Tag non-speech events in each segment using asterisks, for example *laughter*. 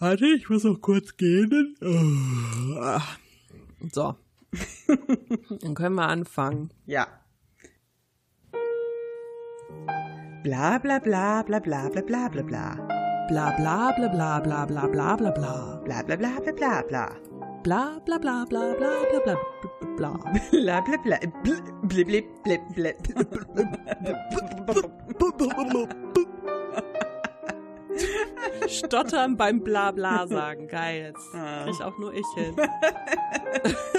Warte, ich muss noch kurz gehen. Oh. So. Dann können wir anfangen. Ja. Bla bla bla bla bla bla bla bla bla. Bla bla bla bla bla bla bla bla bla. Bla bla bla bla bla bla. Bla bla bla bla bla bla bla bla. Bla bla bla. Blip blip blip blip. Stottern beim Blabla sagen. Geil. Jetzt krieg auch nur ich hin.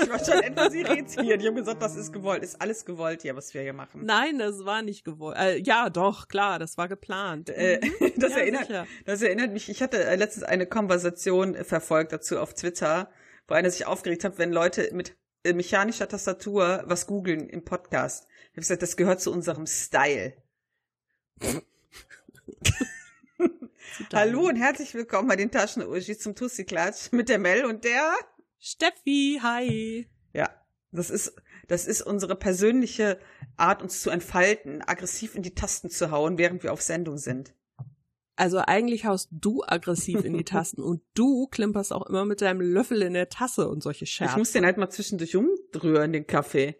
Ich war schon etwas irritiert. Ich habe gesagt, das ist gewollt. Ist alles gewollt hier, was wir hier machen. Nein, das war nicht gewollt. Äh, ja, doch, klar, das war geplant. Äh, *laughs* das, Ja, erinnert, sicher. das erinnert mich, ich hatte äh, letztens eine Konversation äh, verfolgt dazu auf Twitter, wo einer sich aufgeregt hat, wenn Leute mit äh, mechanischer Tastatur was googeln im Podcast. Ich habe gesagt, das gehört zu unserem Style. *laughs* Hallo und herzlich willkommen bei den Taschen-Urgis zum Tussi-Klatsch mit der Mel und der... Steffi, hi. Ja, das ist, das ist unsere persönliche Art, uns zu entfalten, aggressiv in die Tasten zu hauen, während wir auf Sendung sind. Also eigentlich haust du aggressiv in die *laughs* Tasten und du klimperst auch immer mit deinem Löffel in der Tasse und solche Ich Scherze. muss den halt mal zwischendurch umrühren, den Kaffee.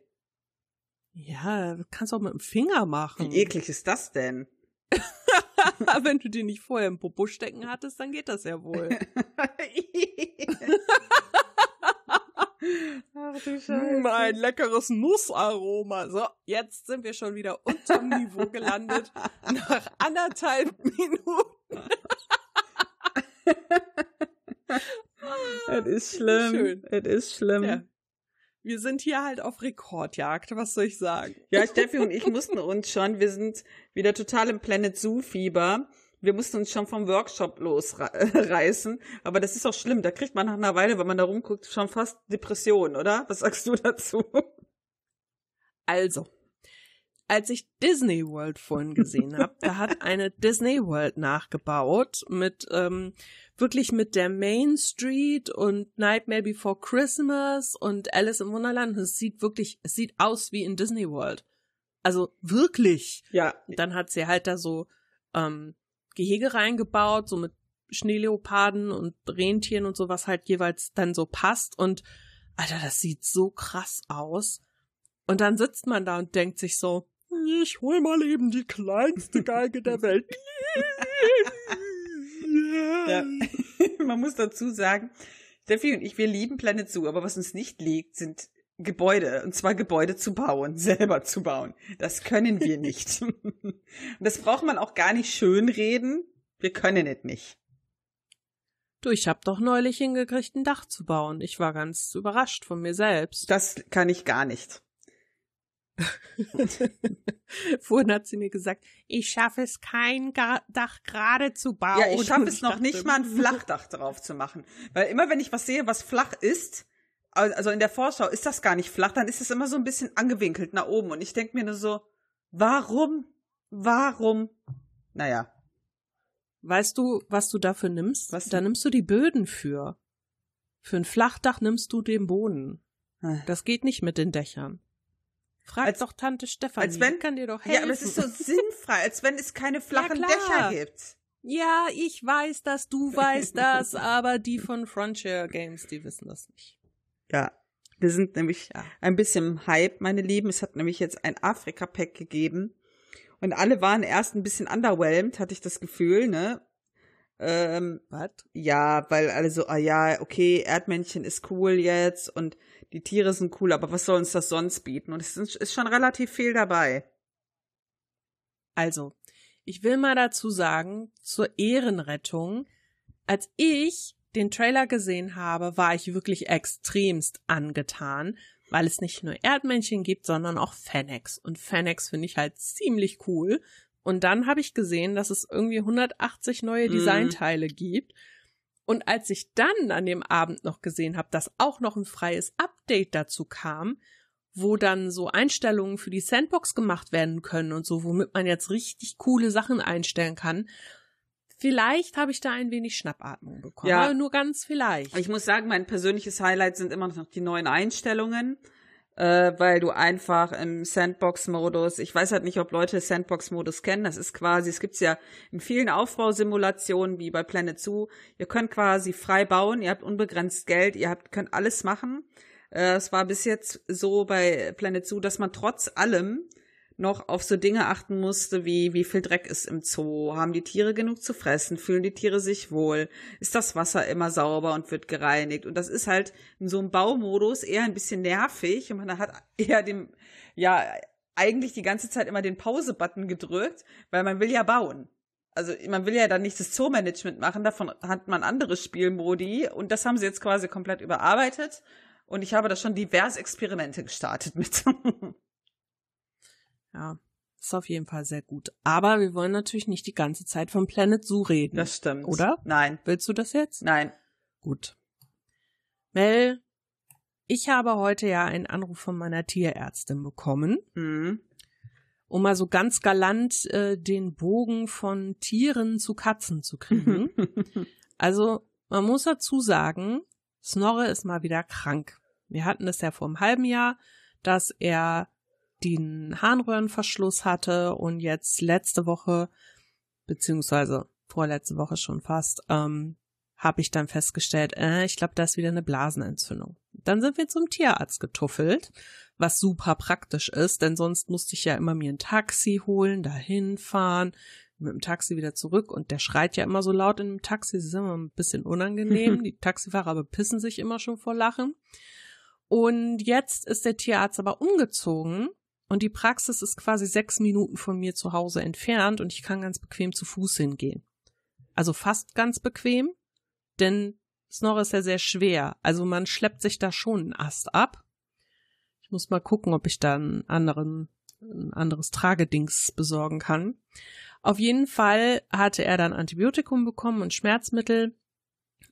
ja, kannst auch mit dem Finger machen. Wie eklig ist das denn? *laughs* *laughs* Wenn du den nicht vorher im Popo stecken hattest, dann geht das ja wohl. *laughs* Ach du Mm, ein leckeres Nussaroma. So, jetzt sind wir schon wieder unterm Niveau gelandet. *laughs* Nach anderthalb Minuten. Es ist schlimm. Es ist schlimm. Ja. Ja. Wir sind hier halt auf Rekordjagd, was soll ich sagen? Steffi und ich mussten uns schon, wir sind wieder total im Planet Zoo Fieber. Wir mussten uns schon vom Workshop losreißen. Aber das ist auch schlimm. Da kriegt man nach einer Weile, wenn man da rumguckt, schon fast Depression, oder? Was sagst du dazu? Also, als ich Disney World vorhin gesehen habe, da hat eine Disney World nachgebaut mit ähm, wirklich mit der Main Street und Nightmare Before Christmas und Alice im Wunderland. Es sieht wirklich, es sieht aus wie in Disney World. Also wirklich. Ja. Und dann hat sie halt da so ähm, Gehege reingebaut, so mit Schneeleoparden und Rentieren und so, was halt jeweils dann so passt. Und Alter, das sieht so krass aus. Und dann sitzt man da und denkt sich so, ich hol mal eben die kleinste Geige der Welt. Ja. *laughs* Man muss dazu sagen, Steffi und ich, wir lieben Planet Zoo, aber was uns nicht liegt, sind Gebäude. Und zwar Gebäude zu bauen, selber zu bauen. Das können wir nicht. *laughs* Und das braucht man auch gar nicht schönreden. Wir können es nicht. Du, ich hab doch neulich hingekriegt, ein Dach zu bauen. Ich war ganz überrascht von mir selbst. Das kann ich gar nicht. *laughs* Vorhin hat sie mir gesagt, ich schaffe es, kein Ga Dach gerade zu bauen. Ja, ich schaffe *laughs* es noch dachte, nicht mal ein Flachdach drauf zu machen. Weil immer wenn ich was sehe, was flach ist, also in der Vorschau ist das gar nicht flach, dann ist es immer so ein bisschen angewinkelt nach oben. Und ich denke mir nur so, warum? Warum? Naja. Weißt du, was du dafür nimmst? Was da nimmst du die Böden für. Für ein Flachdach nimmst du den Boden. Das geht nicht mit den Dächern. Frag Als- doch Tante Stefanie. als wenn- kann dir doch helfen. Ja, aber es ist so *laughs* sinnfrei, als wenn es keine flachen klar. Dächer gibt. Ja, ich weiß das, du weißt das, aber die von Frontier Games, die wissen das nicht. Ja. Wir sind nämlich Ja. ein bisschen Hype, meine Lieben. Es hat nämlich jetzt ein Afrika-Pack gegeben. Und alle waren erst ein bisschen underwhelmed, hatte ich das Gefühl, ne? Ähm, Was? ja, weil alle so, ah ja, okay, Erdmännchen ist cool jetzt und die Tiere sind cool, aber was soll uns das sonst bieten? Und es ist, schon relativ viel dabei. Also, ich will mal dazu sagen, zur Ehrenrettung, als ich den Trailer gesehen habe, war ich wirklich extremst angetan, weil es nicht nur Erdmännchen gibt, sondern auch Fennecs. Und Fennecs finde ich halt ziemlich cool. Und dann habe ich gesehen, dass es irgendwie 180 neue Mhm. Designteile gibt. Und als ich dann an dem Abend noch gesehen habe, dass auch noch ein freies Update dazu kam, wo dann so Einstellungen für die Sandbox gemacht werden können und so, womit man jetzt richtig coole Sachen einstellen kann. Vielleicht habe ich da ein wenig Schnappatmung bekommen. Ja. Nur ganz vielleicht. Ich muss sagen, mein persönliches Highlight sind immer noch die neuen Einstellungen. Äh, weil du einfach im Sandbox-Modus, ich weiß halt nicht, ob Leute Sandbox-Modus kennen, das ist quasi, es gibt's ja in vielen Aufbausimulationen wie bei Planet Zoo, ihr könnt quasi frei bauen, ihr habt unbegrenzt Geld, ihr habt, könnt alles machen. Äh, es war bis jetzt so bei Planet Zoo, dass man trotz allem noch auf so Dinge achten musste, wie wie viel Dreck ist im Zoo, haben die Tiere genug zu fressen, fühlen die Tiere sich wohl, ist das Wasser immer sauber und wird gereinigt? Und das ist halt in so einem Baumodus eher ein bisschen nervig. Und man hat eher dem ja eigentlich die ganze Zeit immer den Pause-Button gedrückt, weil man will ja bauen. Also man will ja dann nicht das Zoo-Management machen, davon hat man andere Spielmodi. Und das haben sie jetzt quasi komplett überarbeitet. Und ich habe da schon diverse Experimente gestartet mit. *laughs* Ja, ist auf jeden Fall sehr gut. Aber wir wollen natürlich nicht die ganze Zeit vom Planet Zoo reden. Das stimmt. Oder? Nein. Willst du das jetzt? Nein. Gut. Mel, ich habe heute ja einen Anruf von meiner Tierärztin bekommen, Mhm. um mal so ganz galant äh, den Bogen von Tieren zu Katzen zu kriegen. *laughs* also, man muss dazu sagen, Snorre ist mal wieder krank. Wir hatten es ja vor einem halben Jahr, dass er den Harnröhrenverschluss hatte und jetzt letzte Woche, beziehungsweise vorletzte Woche schon fast, ähm, habe ich dann festgestellt, äh, ich glaube, da ist wieder eine Blasenentzündung. Dann sind wir zum Tierarzt getuffelt, was super praktisch ist, denn sonst musste ich ja immer mir ein Taxi holen, dahin fahren, mit dem Taxi wieder zurück und der schreit ja immer so laut in dem Taxi, das ist immer ein bisschen unangenehm. *laughs* Die Taxifahrer bepissen sich immer schon vor Lachen. Und jetzt ist der Tierarzt aber umgezogen und die Praxis ist quasi sechs Minuten von mir zu Hause entfernt und ich kann ganz bequem zu Fuß hingehen. Also fast ganz bequem, denn Snorre ist ja sehr schwer. Also man schleppt sich da schon einen Ast ab. Ich muss mal gucken, ob ich da einen anderen, ein anderes Tragedings besorgen kann. Auf jeden Fall hatte er dann Antibiotikum bekommen und Schmerzmittel.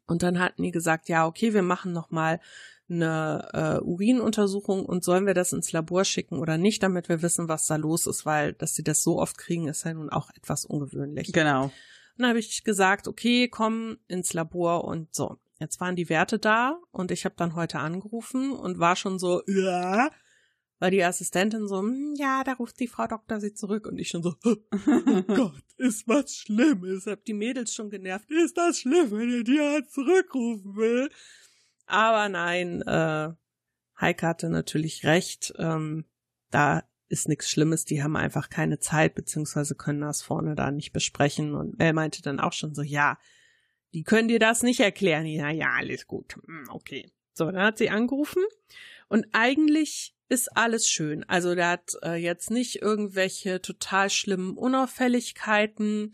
Und dann hatten die gesagt, ja, okay, wir machen noch mal eine äh, Urinuntersuchung und sollen wir das ins Labor schicken oder nicht, damit wir wissen, was da los ist, weil dass sie das so oft kriegen, ist ja nun auch etwas ungewöhnlich. Genau. Und dann habe ich gesagt, okay, komm ins Labor und so. Jetzt waren die Werte da und ich habe dann heute angerufen und war schon so, ja, weil die Assistentin so, "Hm, ja, da ruft die Frau Doktor sie zurück und ich schon so, oh *laughs* Gott, ist was Schlimmes. Hab die Mädels schon genervt. Ist das schlimm, wenn ihr die halt zurückrufen will? Aber nein, äh, Heike hatte natürlich recht. Ähm, da ist nichts Schlimmes. Die haben einfach keine Zeit, beziehungsweise können das vorne da nicht besprechen. Und er meinte dann auch schon so, ja, die können dir das nicht erklären. Ja, ja, alles gut. Hm, Okay. So, dann hat sie angerufen und eigentlich ist alles schön. Also der hat äh, jetzt nicht irgendwelche total schlimmen Unauffälligkeiten.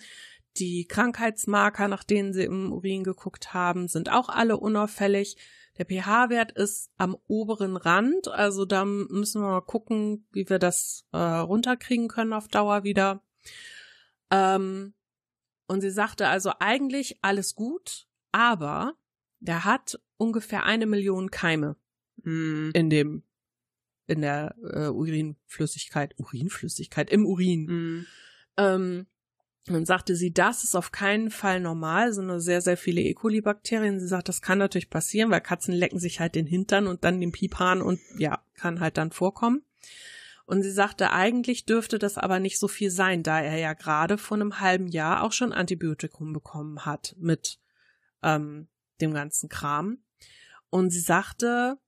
Die Krankheitsmarker, nach denen sie im Urin geguckt haben, sind auch alle unauffällig. Der pH-Wert ist am oberen Rand, also da müssen wir mal gucken, wie wir das äh, runterkriegen können auf Dauer wieder. Ähm, und sie sagte also eigentlich alles gut, aber der hat ungefähr eine Million Keime Hm. in dem in der äh, Urinflüssigkeit, Urinflüssigkeit im Urin. Hm. Ähm, dann sagte sie, das ist auf keinen Fall normal, sind nur sehr, sehr viele E. coli-Bakterien. Sie sagt, das kann natürlich passieren, weil Katzen lecken sich halt den Hintern und dann den Piephahn und ja, kann halt dann vorkommen. Und sie sagte, eigentlich dürfte das aber nicht so viel sein, da er ja gerade vor einem halben Jahr auch schon Antibiotikum bekommen hat mit ähm, dem ganzen Kram. Und sie sagte,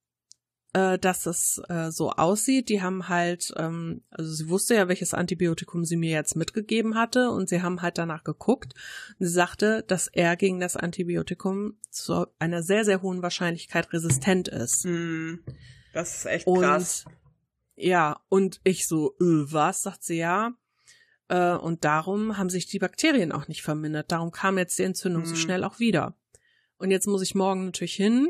äh, dass es äh, so aussieht. Die haben halt, ähm, also sie wusste ja, welches Antibiotikum sie mir jetzt mitgegeben hatte und sie haben halt danach geguckt. Und sie sagte, dass er gegen das Antibiotikum zu einer sehr, sehr hohen Wahrscheinlichkeit resistent ist. Hm. Das ist echt Und krass. ja, und ich so, äh, was? Sagt sie ja. Äh, und darum haben sich die Bakterien auch nicht vermindert. Darum kam jetzt die Entzündung so Mhm. schnell auch wieder. Und jetzt muss ich morgen natürlich hin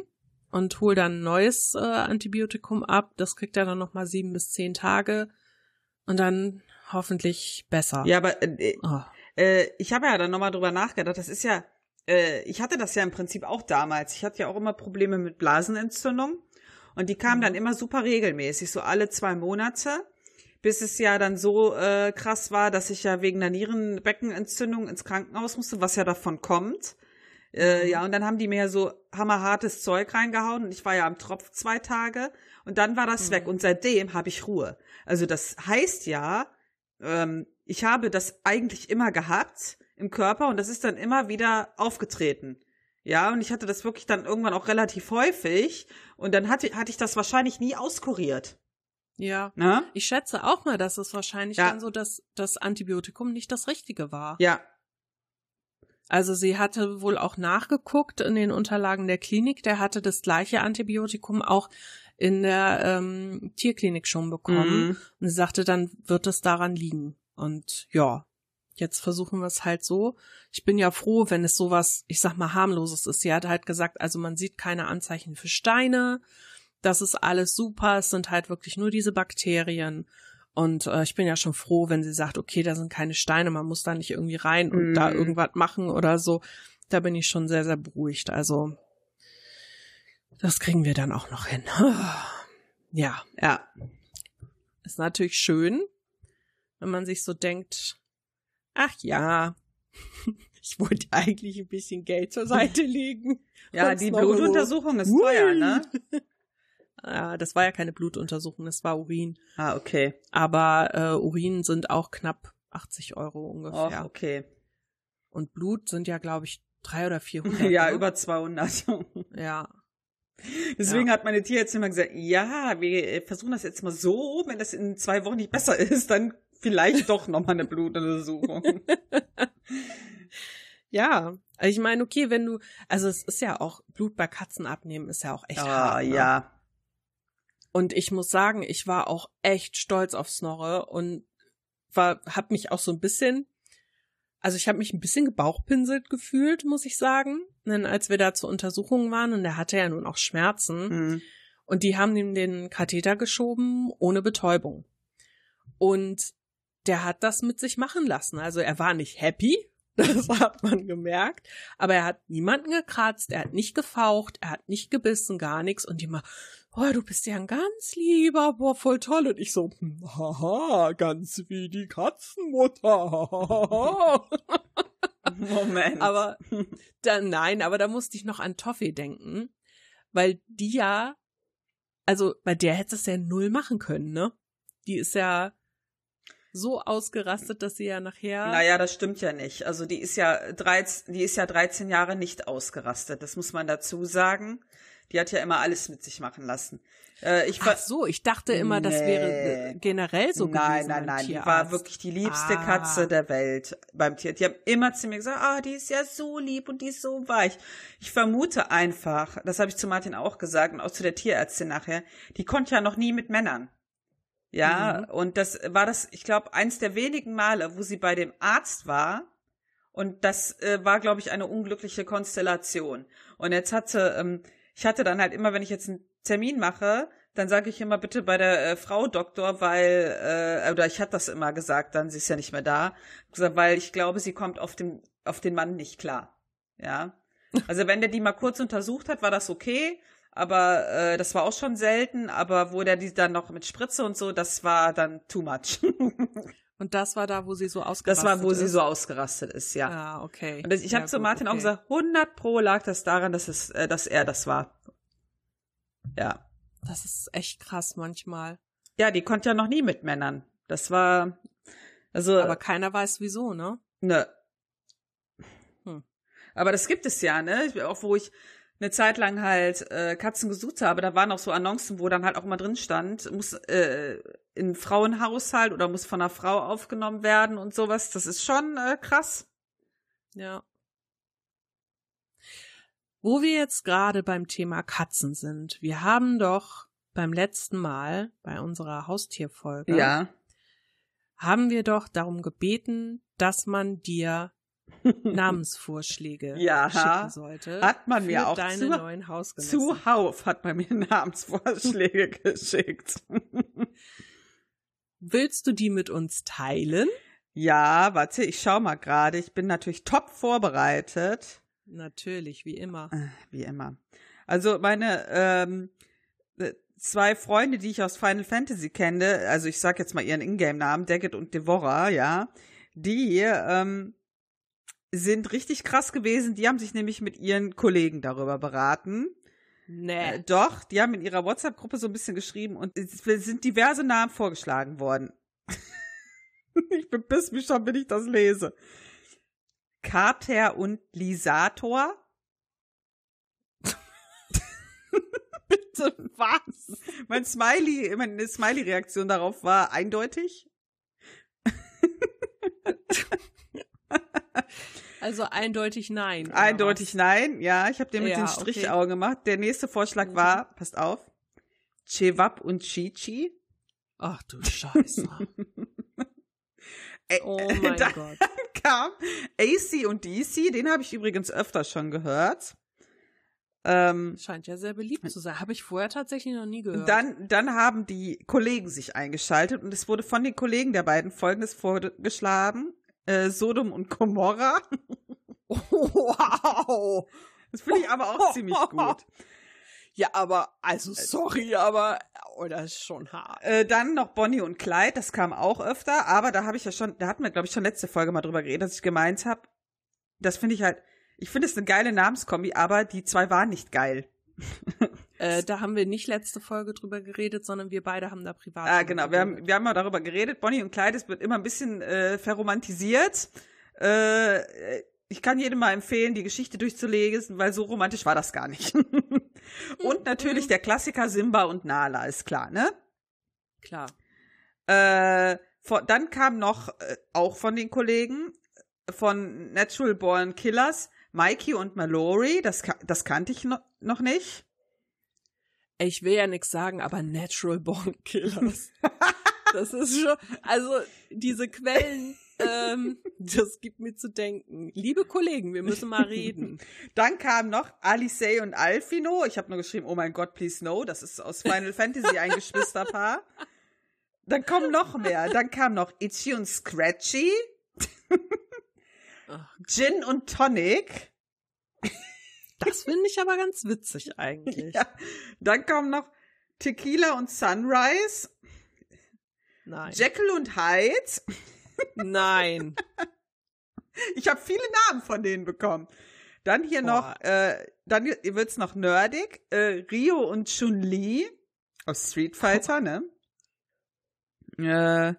und hol dann ein neues äh, Antibiotikum ab. Das kriegt er dann nochmal sieben bis zehn Tage. Und dann hoffentlich besser. Ja, aber äh, Oh. äh, ich habe ja dann nochmal drüber nachgedacht. Das ist ja, äh, ich hatte das ja im Prinzip auch damals. Ich hatte ja auch immer Probleme mit Blasenentzündung. Und die kamen Mhm. dann immer super regelmäßig, so alle zwei Monate. Bis es ja dann so äh, krass war, dass ich ja wegen einer Nierenbeckenentzündung ins Krankenhaus musste, was ja davon kommt. Äh, Mhm. ja, und dann haben die mir so hammerhartes Zeug reingehauen und ich war ja am Tropf zwei Tage und dann war das Mhm. weg und seitdem habe ich Ruhe. Also das heißt ja, ähm, ich habe das eigentlich immer gehabt im Körper und das ist dann immer wieder aufgetreten. Ja, und ich hatte das wirklich dann irgendwann auch relativ häufig und dann hatte, hatte ich das wahrscheinlich nie auskuriert. Ja. Ne? Ich schätze auch mal, dass es wahrscheinlich Ja. dann so, dass das Antibiotikum nicht das Richtige war. Ja, Also sie hatte wohl auch nachgeguckt in den Unterlagen der Klinik. Der hatte das gleiche Antibiotikum auch in der ähm, Tierklinik schon bekommen. Mhm. Und sie sagte, dann wird es daran liegen. Und ja, jetzt versuchen wir es halt so. Ich bin ja froh, wenn es sowas, ich sag mal, harmloses ist. Sie hat halt gesagt, also man sieht keine Anzeichen für Steine. Das ist alles super. Es sind halt wirklich nur diese Bakterien. Und äh, ich bin ja schon froh, wenn sie sagt, okay, da sind keine Steine, man muss da nicht irgendwie rein und Mm. da irgendwas machen oder so. Da bin ich schon sehr, sehr beruhigt. Also, das kriegen wir dann auch noch hin. *sighs* Ja, ja. ist natürlich schön, wenn man sich so denkt, ach ja, *laughs* ich wollte eigentlich ein bisschen Geld zur Seite legen. Ja, die Blutuntersuchung ist teuer, ne? *laughs* Ja, das war ja keine Blutuntersuchung, das war Urin. Ah, okay. Aber äh, Urin sind auch knapp 80 Euro Och, ungefähr. okay. Und Blut sind ja, glaube ich, drei oder 400. *laughs* Ja, ne? über 200. *laughs* Ja, Deswegen Ja. hat meine Tierärztin immer gesagt, ja, wir äh, versuchen das jetzt mal so, wenn das in zwei Wochen nicht besser *laughs* ist, dann vielleicht doch nochmal eine Blutuntersuchung. ja. Also ich meine, okay, wenn du, also es ist ja auch, Blut bei Katzen abnehmen ist ja auch echt ah, hart. Ne? ja. Und ich muss sagen, ich war auch echt stolz auf Snorre und war, hab mich auch so ein bisschen, also ich habe mich ein bisschen gebauchpinselt gefühlt, muss ich sagen. Denn als wir da zur Untersuchung waren und er hatte ja nun auch Schmerzen Hm. und die haben ihm den Katheter geschoben ohne Betäubung. Und der hat das mit sich machen lassen. Also er war nicht happy, *laughs* das hat man gemerkt, aber er hat niemanden gekratzt, er hat nicht gefaucht, er hat nicht gebissen, gar nichts und die mal, oh, du bist ja ein ganz lieber, boah, voll toll. Und ich so, hm, haha, ganz wie die Katzenmutter. *laughs* Moment. aber dann, nein, aber da musste ich noch an Toffee denken, weil die ja, also bei der hätte es ja null machen können, ne? Die ist ja so ausgerastet, dass sie ja nachher. Naja, das stimmt ja nicht. Also die ist ja 13, die ist ja 13 Jahre nicht ausgerastet. Das muss man dazu sagen. Die hat ja immer alles mit sich machen lassen. Äh, ich Ach so, ich dachte immer, das wäre äh, generell so nein, gewesen. nein, beim nein. Die war wirklich die liebste Ah. Katze der Welt beim Tier. Die haben immer zu mir gesagt, ah, die ist ja so lieb und die ist so weich. Ich vermute einfach, das habe ich zu Martin auch gesagt und auch zu der Tierärztin nachher, die konnte ja noch nie mit Männern. Ja, Mhm. und das war das, ich glaube, eins der wenigen Male, wo sie bei dem Arzt war. Und das äh, war, glaube ich, eine unglückliche Konstellation. Und jetzt hatte, ähm, ich hatte dann halt immer, wenn ich jetzt einen Termin mache, dann sage ich immer bitte bei der äh, Frau Doktor, weil, äh, oder ich hatte das immer gesagt, dann sie ist ja nicht mehr da, gesagt, weil ich glaube, sie kommt auf den, auf den Mann nicht klar. Ja. *laughs* Also wenn der die mal kurz untersucht hat, war das okay, aber äh, das war auch schon selten, aber wo der die dann noch mit Spritze und so, das war dann too much. *laughs* Und das war da, wo sie so ausgerastet das war, wo sie ist. so ausgerastet ist, ja. Ah, okay. Und ich habe Ja, zu Martin auch okay. gesagt, 100 pro lag das daran, dass es, äh, dass er das war. Ja. Das ist echt krass manchmal. Ja, die konnte ja noch nie mit Männern. Das war, also, Aber keiner weiß wieso, ne? ne. Hm. Aber das gibt es ja, ne? Auch wo ich eine Zeit lang halt äh, Katzen gesucht habe, da waren auch so Annoncen, wo dann halt auch mal drin stand, muss äh, in Frauenhaushalt oder muss von einer Frau aufgenommen werden und sowas. Das ist schon äh, krass. Ja. Wo wir jetzt gerade beim Thema Katzen sind, wir haben doch beim letzten Mal bei unserer Haustierfolge Ja. haben wir doch darum gebeten, dass man dir *laughs* Namensvorschläge Ja. schicken sollte. Hat man mir auch deine zu- neuen Hausgenossen. Zuhauf hat man mir *laughs* Namensvorschläge geschickt. Willst du die mit uns teilen? Ja, warte, ich schau mal gerade. Ich bin natürlich top vorbereitet. Natürlich, wie immer. Äh, Wie immer. Also meine ähm, äh, zwei Freunde, die ich aus Final Fantasy kenne, also ich sag jetzt mal ihren Ingame-Namen, Daggett und Devora, ja, die ähm, sind richtig krass gewesen. Die haben sich nämlich mit ihren Kollegen darüber beraten. Nee. Äh, doch, die haben in ihrer WhatsApp-Gruppe so ein bisschen geschrieben und es sind diverse Namen vorgeschlagen worden. *laughs* ich bepiss mich schon, wenn ich das lese. Kater und Lisator. *laughs* Bitte was? Mein Smiley, meine Smiley-Reaktion darauf war eindeutig. *laughs* Also eindeutig nein. Eindeutig nein, ja. Ich habe den mit Ja, den okay. Strichaugen gemacht. Der nächste Vorschlag war, passt auf, Chewab und Chichi. Ach du Scheiße. *laughs* Oh mein da Gott. *laughs* kam AC und DC, den habe ich übrigens öfter schon gehört. Ähm, Scheint ja sehr beliebt zu sein. Habe ich vorher tatsächlich noch nie gehört. dann, dann haben die Kollegen sich eingeschaltet und es wurde von den Kollegen der beiden folgendes vorgeschlagen. Äh, Sodom und Gomorra. *laughs* *laughs* wow. Das finde ich aber auch ziemlich gut. *laughs* Ja, aber, also sorry, aber, oh, das ist schon hart. Äh, dann noch Bonnie und Clyde, das kam auch öfter, aber da habe ich ja schon, da hatten wir, glaube ich, schon letzte Folge mal drüber geredet, dass ich gemeint habe, das finde ich halt, ich finde es eine geile Namenskombi, aber die zwei waren nicht geil. *laughs* Äh, da haben wir nicht letzte Folge drüber geredet, sondern wir beide haben da privat. Ah, genau, wir haben, wir haben mal darüber geredet, Bonnie und Clyde, es wird immer ein bisschen äh, verromantisiert. Äh, ich kann jedem mal empfehlen, die Geschichte durchzulesen, weil so romantisch war das gar nicht. *laughs* und natürlich der Klassiker Simba und Nala, ist klar, ne? Klar. Äh, von, dann kam noch, äh, auch von den Kollegen von Natural Born Killers, Mikey und Mallory, das, das kannte ich no, noch nicht. Ich will ja nichts sagen, aber Natural Born Killers. *laughs* das ist schon, also diese Quellen, ähm, *laughs* das gibt mir zu denken. Liebe Kollegen, wir müssen mal reden. *laughs* Dann kam noch Alicey und Alfino. Ich habe nur geschrieben, oh mein Gott, please no. Das ist aus Final Fantasy *laughs* ein Geschwisterpaar. Dann kommen noch mehr. Dann kam noch Itchy und Scratchy, Gin und Tonic. Das finde ich aber ganz witzig eigentlich. Ja. Dann kommen noch Tequila und Sunrise, Nein. Jekyll und Hyde. Nein. Ich habe viele Namen von denen bekommen. Dann hier Boah. noch, äh, dann wird's noch nerdig. Äh, Rio und Chun-Li aus Street Fighter, ne? Äh,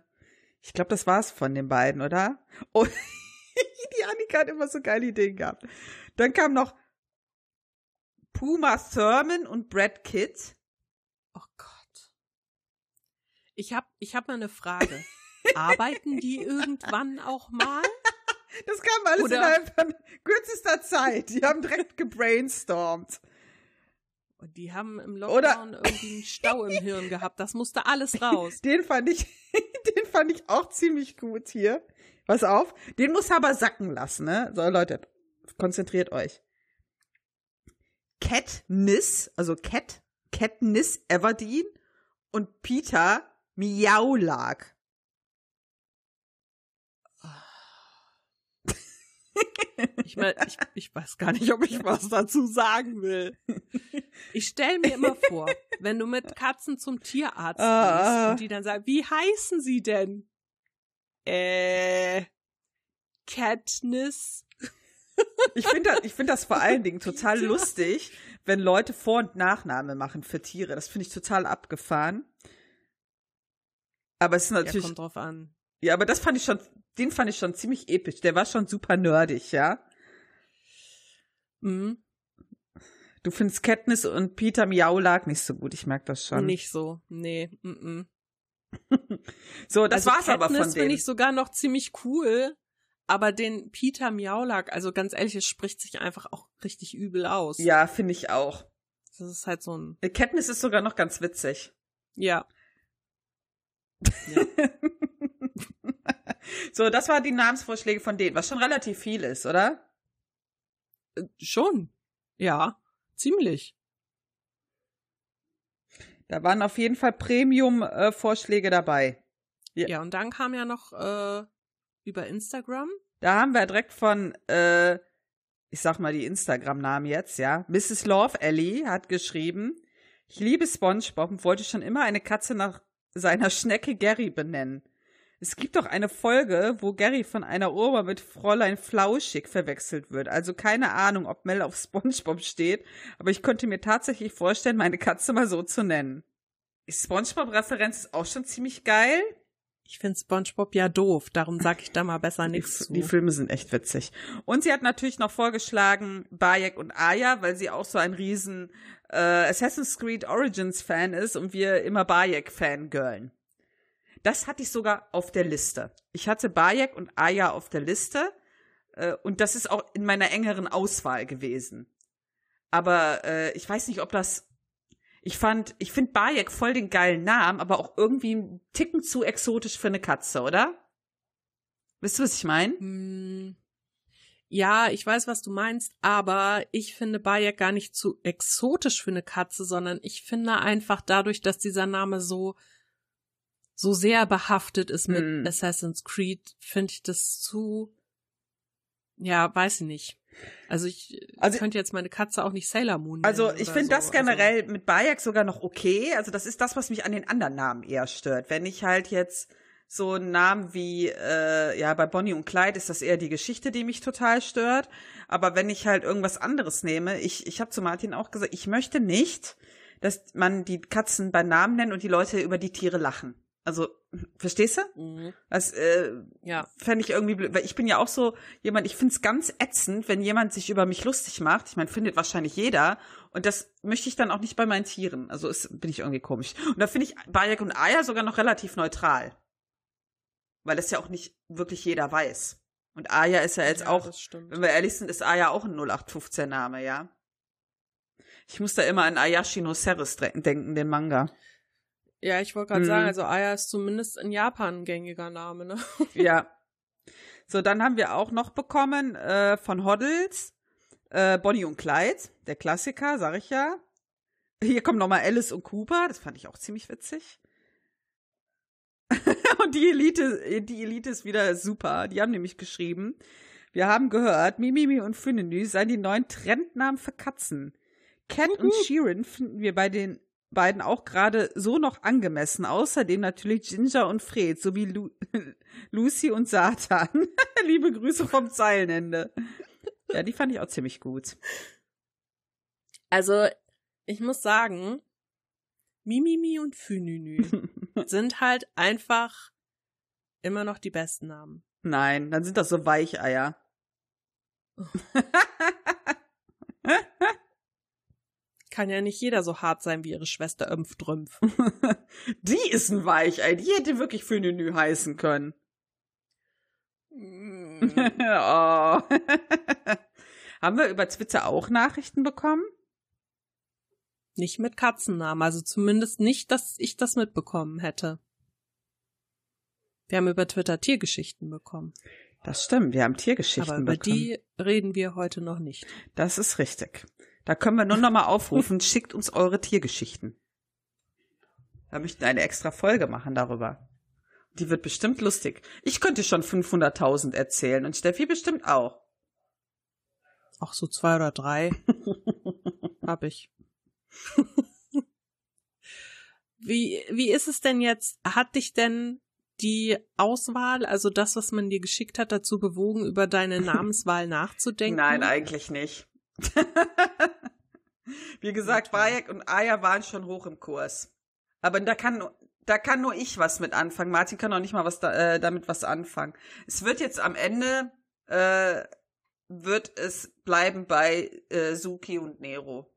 ich glaube, das war's von den beiden, oder? Oh, *laughs* die Annika hat immer so geile Ideen gehabt. Dann kam noch Puma Thurman und Brad Kitt. Oh Gott. Ich habe ich hab mal eine Frage. *laughs* Arbeiten die irgendwann auch mal? Das kam alles Oder- innerhalb von kürzester Zeit. Die haben direkt gebrainstormt. Und die haben im Oder- Lockdown irgendwie einen Stau im Hirn gehabt. Das musste alles raus. *laughs* Den fand ich, *laughs* den fand ich auch ziemlich gut hier. Pass auf, den muss aber sacken lassen, ne? So, Leute, konzentriert euch. Katniss, also Cat, Katniss Everdeen und Peter Miaulag. Ich, mein, ich, ich weiß gar nicht, ob ich was dazu sagen will. Ich stelle mir immer vor, wenn du mit Katzen zum Tierarzt Ah. gehst und die dann sagen, wie heißen sie denn? Äh, Katniss. Ich finde das, ich finde das vor allen Dingen total lustig, wenn Leute Vor- und Nachname machen für Tiere. Das finde ich total abgefahren. Aber es ist Ja, natürlich, kommt drauf an. Ja, aber das fand ich schon, den fand ich schon ziemlich episch. Der war schon super nerdig, ja. Mhm. Du findest Katniss und Peter Miaulag nicht so gut, ich merke das schon. Nicht so. Nee. Mm *laughs* So, das also war's aber von Katniss denen. finde ich sogar noch ziemlich cool. Aber den Peter Miaulag, also ganz ehrlich, es spricht sich einfach auch richtig übel aus. ja, finde ich auch. Das ist halt so ein, Katniss ist sogar noch ganz witzig. ja. *laughs* So, das waren die Namensvorschläge von denen, was schon relativ viel ist, oder? Äh, Schon. Ja. Ziemlich. Da waren auf jeden Fall Premium-Vorschläge dabei. Ja. Ja. und dann kam ja noch äh, über Instagram. Da haben wir direkt von, äh, ich sag mal die Instagram-Namen jetzt, ja. Mrs. Love Ellie hat geschrieben, ich liebe SpongeBob und wollte schon immer eine Katze nach seiner Schnecke Gary benennen. Es gibt doch eine Folge, wo Gary von einer Oma mit Fräulein Flauschig verwechselt wird. Also keine Ahnung, ob Mel auf SpongeBob steht, aber ich könnte mir tatsächlich vorstellen, meine Katze mal so zu nennen. Die SpongeBob-Referenz auch schon ziemlich geil. Ich finde SpongeBob ja doof, darum sage ich da mal besser nichts zu. Die Filme sind echt witzig. Und sie hat natürlich noch vorgeschlagen Bayek und Aya, weil sie auch so ein riesen äh, Assassin's Creed Origins Fan ist und wir immer Bayek Fangirlen. Das hatte ich sogar auf der Liste. Ich hatte Bayek und Aya auf der Liste äh, und das ist auch in meiner engeren Auswahl gewesen. Aber äh, ich weiß nicht, ob das. Ich fand, ich finde Bayek voll den geilen Namen, aber auch irgendwie ein Ticken zu exotisch für eine Katze, oder? Wisst ihr, was ich meine? Hm. Ja, ich weiß, was du meinst, aber ich finde Bayek gar nicht zu exotisch für eine Katze, sondern ich finde einfach dadurch, dass dieser Name so so sehr behaftet ist mit hm. Assassin's Creed, finde ich das zu, ja, weiß ich nicht. Also ich also, könnte jetzt meine Katze auch nicht Sailor Moon Also ich finde so. das generell also, mit Bayek sogar noch okay. Also das ist das, was mich an den anderen Namen eher stört. Wenn ich halt jetzt so einen Namen wie, äh, ja, bei Bonnie und Clyde ist das eher die Geschichte, die mich total stört. Aber wenn ich halt irgendwas anderes nehme, ich, ich habe zu Martin auch gesagt, ich möchte nicht, dass man die Katzen bei Namen nennt und die Leute über die Tiere lachen. Also, verstehst du? Mhm. Das äh, ja. fände ich irgendwie blöd, weil ich bin ja auch so jemand, ich finde es ganz ätzend, wenn jemand sich über mich lustig macht. Ich meine, findet wahrscheinlich jeder. Und das möchte ich dann auch nicht bei meinen Tieren. Also ist, bin ich irgendwie komisch. Und da finde ich Bayek und Aya sogar noch relativ neutral. Weil das ja auch nicht wirklich jeder weiß. Und Aya ist ja jetzt ja, auch, wenn wir ehrlich sind, ist Aya auch ein 0815-Name, ja. Ich muss da immer an Ayashi no Seris denken, den Manga. Ja, ich wollte gerade mhm. sagen, also Aya ist zumindest in Japan ein gängiger Name, ne? *laughs* Ja. So, dann haben wir auch noch bekommen äh, von Hoddles äh, Bonnie und Clyde, der Klassiker, sag ich ja. Hier kommen nochmal Alice und Cooper, das fand ich auch ziemlich witzig. *laughs* und die Elite, die Elite ist wieder super. Die haben nämlich geschrieben, wir haben gehört, Mimimi und Fünenü seien die neuen Trendnamen für Katzen. Cat -huh. und Sheeran finden wir bei den beiden auch gerade so noch angemessen. Außerdem natürlich Ginger und Fred sowie Lu *laughs* Lucy und Satan. *laughs* Liebe Grüße vom Zeilenende. Ja, die fand ich auch ziemlich gut. Also, ich muss sagen, Mimimi und Fününü *laughs* sind halt einfach immer noch die besten Namen. Nein, dann sind das so Weicheier. Kann ja nicht jeder so hart sein wie ihre Schwester Ömpfdrümpf. *laughs* die ist ein Weichei. Die hätte wirklich für Nünü heißen können. Mm. *laughs* oh. Haben wir über Twitter auch Nachrichten bekommen? Nicht mit Katzennamen, also zumindest nicht, dass ich das mitbekommen hätte. Wir haben über Twitter Tiergeschichten bekommen. Das stimmt, wir haben Tiergeschichten Aber über bekommen. die reden wir heute noch nicht. Das ist richtig. Da können wir nur noch mal aufrufen, schickt uns eure Tiergeschichten. Da möchten wir eine extra Folge machen darüber. Die wird bestimmt lustig. Ich könnte schon 500.000 erzählen und Steffi bestimmt auch. Auch so zwei oder drei *laughs* hab ich. wie, wie ist es denn jetzt? Hat dich denn die Auswahl, also das, was man dir geschickt hat, dazu bewogen, über deine Namenswahl *laughs* nachzudenken? Nein, eigentlich nicht. *laughs* Wie gesagt, Bayek und Aya waren schon hoch im Kurs. Aber da kann, da kann nur ich was mit anfangen. Martin kann auch nicht mal was da, äh, damit was anfangen. Es wird jetzt am Ende, äh, wird es bleiben bei äh, Suki und Nero.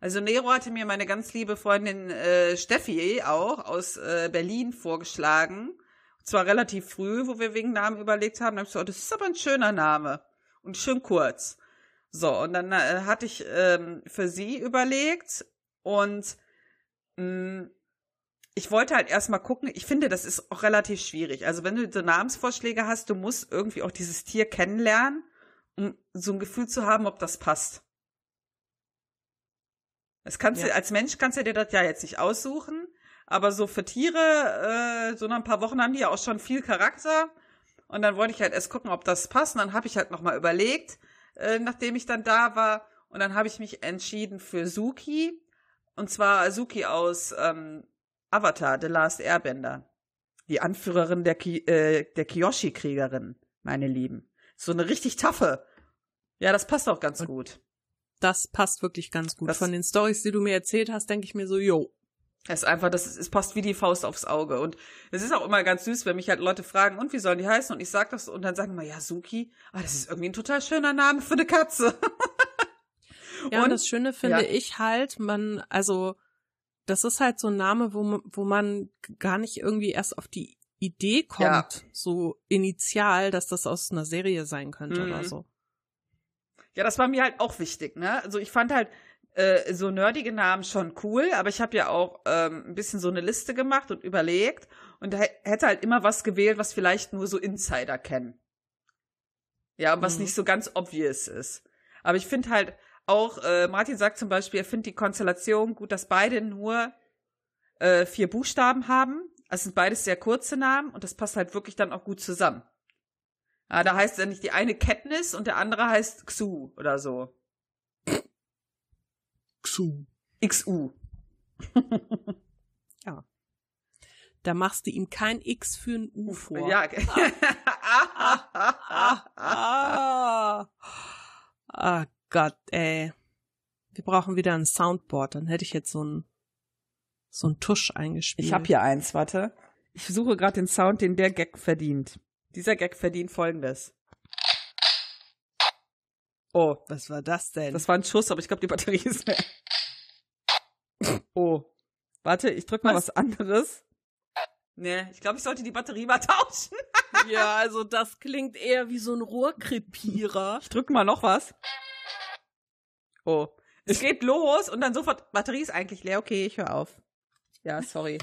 Also Nero hatte mir meine ganz liebe Freundin äh, Steffi auch aus äh, Berlin vorgeschlagen. Und zwar relativ früh, wo wir wegen Namen überlegt haben. Da habe ich so, das ist aber ein schöner Name. Und schön kurz. So, und dann äh, hatte ich ähm, für sie überlegt und mh, mm, ich wollte halt erstmal gucken, ich finde, das ist auch relativ schwierig. Also wenn du so Namensvorschläge hast, du musst irgendwie auch dieses Tier kennenlernen, um so ein Gefühl zu haben, ob das passt. Das kannst ja. du, als Mensch kannst du dir das ja jetzt nicht aussuchen, aber so für Tiere, äh, so nach ein paar Wochen haben die ja auch schon viel Charakter. Und dann wollte ich halt erst gucken, ob das passt. Und dann habe ich halt nochmal überlegt, äh, nachdem ich dann da war. Und dann habe ich mich entschieden für Suki. Und zwar Suki aus ähm, Avatar, The Last Airbender. Die Anführerin der, Ki äh, der Kiyoshi-Kriegerin, meine Lieben. So eine richtig taffe. Ja, das passt auch ganz Und gut. Das passt wirklich ganz gut. Das Von den Stories, die du mir erzählt hast, denke ich mir so, yo. Es ist einfach, das ist, es passt wie die Faust aufs Auge. Und es ist auch immer ganz süß, wenn mich halt Leute fragen, und wie sollen die heißen? Und ich sag das und dann sagen immer, ja, Suki, ah, das ist irgendwie ein total schöner Name für eine Katze. *laughs* ja, und, und das Schöne finde ja. ich halt, man, also, das ist halt so ein Name, wo man, wo man gar nicht irgendwie erst auf die Idee kommt, ja. so initial, dass das aus einer Serie sein könnte mhm. oder so. Ja, das war mir halt auch wichtig, ne? Also ich fand halt äh, so nerdige Namen schon cool, aber ich habe ja auch ähm, ein bisschen so eine Liste gemacht und überlegt und hätte halt immer was gewählt, was vielleicht nur so Insider kennen. Ja, was mhm. nicht so ganz obvious ist. Aber ich finde halt auch, äh, Martin sagt zum Beispiel, er findet die Konstellation gut, dass beide nur äh, vier Buchstaben haben. Es sind beides sehr kurze Namen und das passt halt wirklich dann auch gut zusammen. Ja, da heißt ja nicht die eine Katniss und der andere heißt Xu oder so. Xu. XU. *laughs* ja. Da machst du ihm kein X für ein U vor. Ja. ah, ah, ah, ah, Gott, ey. Wir brauchen wieder ein Soundboard. Dann hätte ich jetzt so ein so ein Tusch eingespielt. Ich habe hier eins, warte. Ich suche gerade den Sound, den der Gag verdient. Dieser Gag verdient folgendes. Oh. Was war das denn? Das war ein Schuss, aber ich glaube, die Batterie ist leer. Oh. Warte, ich drück mal was, was anderes. Nee, ich glaube, ich sollte die Batterie mal *laughs* tauschen. ja, also das klingt eher wie so ein Rohrkrepierer. Ich drücke mal noch was. Oh. Es geht los und dann sofort, Batterie ist eigentlich leer, okay, ich höre auf. Ja, sorry.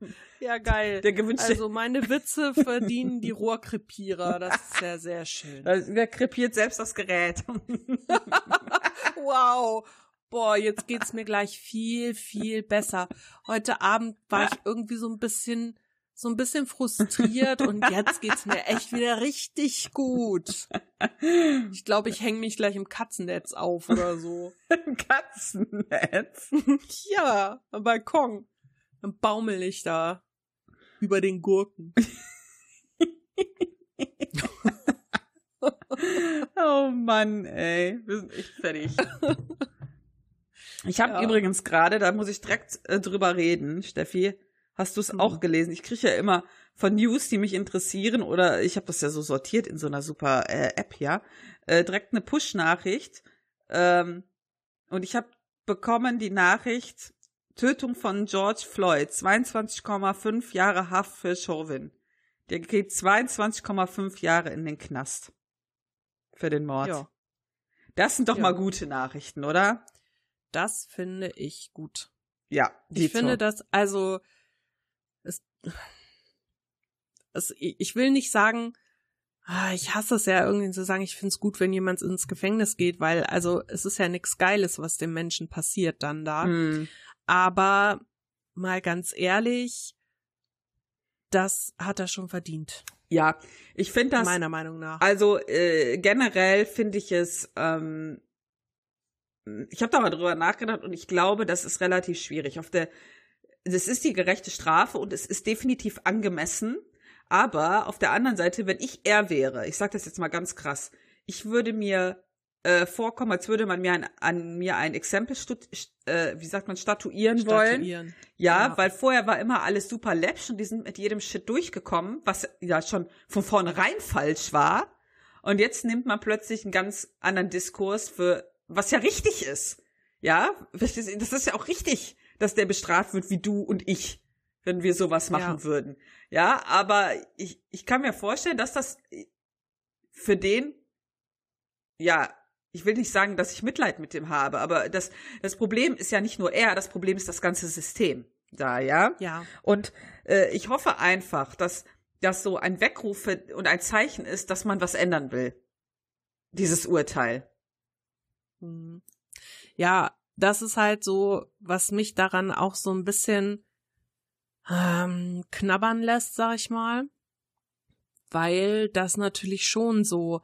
*laughs* ja, geil. Der gewünschte. Also meine Witze verdienen die Rohrkrepierer. Das ist sehr, sehr schön. Der krepiert selbst das Gerät. *laughs* wow. Boah, jetzt geht's mir gleich viel, viel besser. Heute Abend war ich irgendwie so ein bisschen, so ein bisschen frustriert und jetzt geht's mir echt wieder richtig gut. Ich glaube, ich hänge mich gleich im Katzennetz auf oder so. Im Katzennetz? *laughs* ja, am Balkon. Dann baumel ich da über den Gurken. *laughs* oh Mann, ey. Wir sind echt fertig. Ich habe ja. übrigens gerade, da muss ich direkt äh, drüber reden, Steffi. Hast du es mhm. auch gelesen? Ich kriege ja immer von News, die mich interessieren, oder ich habe das ja so sortiert in so einer super äh, App, ja, äh, direkt eine Push-Nachricht. Ähm, und ich habe bekommen die Nachricht, Tötung von George Floyd, 22,5 Jahre Haft für Chauvin. Der geht 22,5 Jahre in den Knast. Für den Mord. Ja. Das sind doch ja. mal gute Nachrichten, oder? Das finde ich gut. Ja, ich finde das, also, es, es, ich will nicht sagen, ah, ich hasse es ja irgendwie zu sagen, ich finde es gut, wenn jemand ins Gefängnis geht, weil, also, es ist ja nichts Geiles, was dem Menschen passiert dann da. Hm. Aber mal ganz ehrlich, das hat er schon verdient. Ja, ich finde das. Meiner Meinung nach. Also äh, generell finde ich es. Ähm, ich habe da mal drüber nachgedacht und ich glaube, das ist relativ schwierig. Auf der, das ist die gerechte Strafe und es ist definitiv angemessen. Aber auf der anderen Seite, wenn ich er wäre, ich sage das jetzt mal ganz krass, ich würde mir äh, vorkommen, als würde man mir ein, an mir ein Exempel, äh, wie sagt man, statuieren, statuieren. wollen. Ja, ja, weil vorher war immer alles super läppsch und die sind mit jedem Shit durchgekommen, was ja schon von vornherein falsch war. Und jetzt nimmt man plötzlich einen ganz anderen Diskurs für, was ja richtig ist. Ja, das ist ja auch richtig, dass der bestraft wird wie du und ich, wenn wir sowas machen ja. würden. Ja, aber ich, ich kann mir vorstellen, dass das für den ja ich will nicht sagen, dass ich Mitleid mit dem habe, aber das, das Problem ist ja nicht nur er, das Problem ist das ganze System da, ja? Ja. Und äh, ich hoffe einfach, dass das so ein Weckruf und ein Zeichen ist, dass man was ändern will. Dieses Urteil. Mhm. Ja, das ist halt so, was mich daran auch so ein bisschen ähm, knabbern lässt, sag ich mal. Weil das natürlich schon so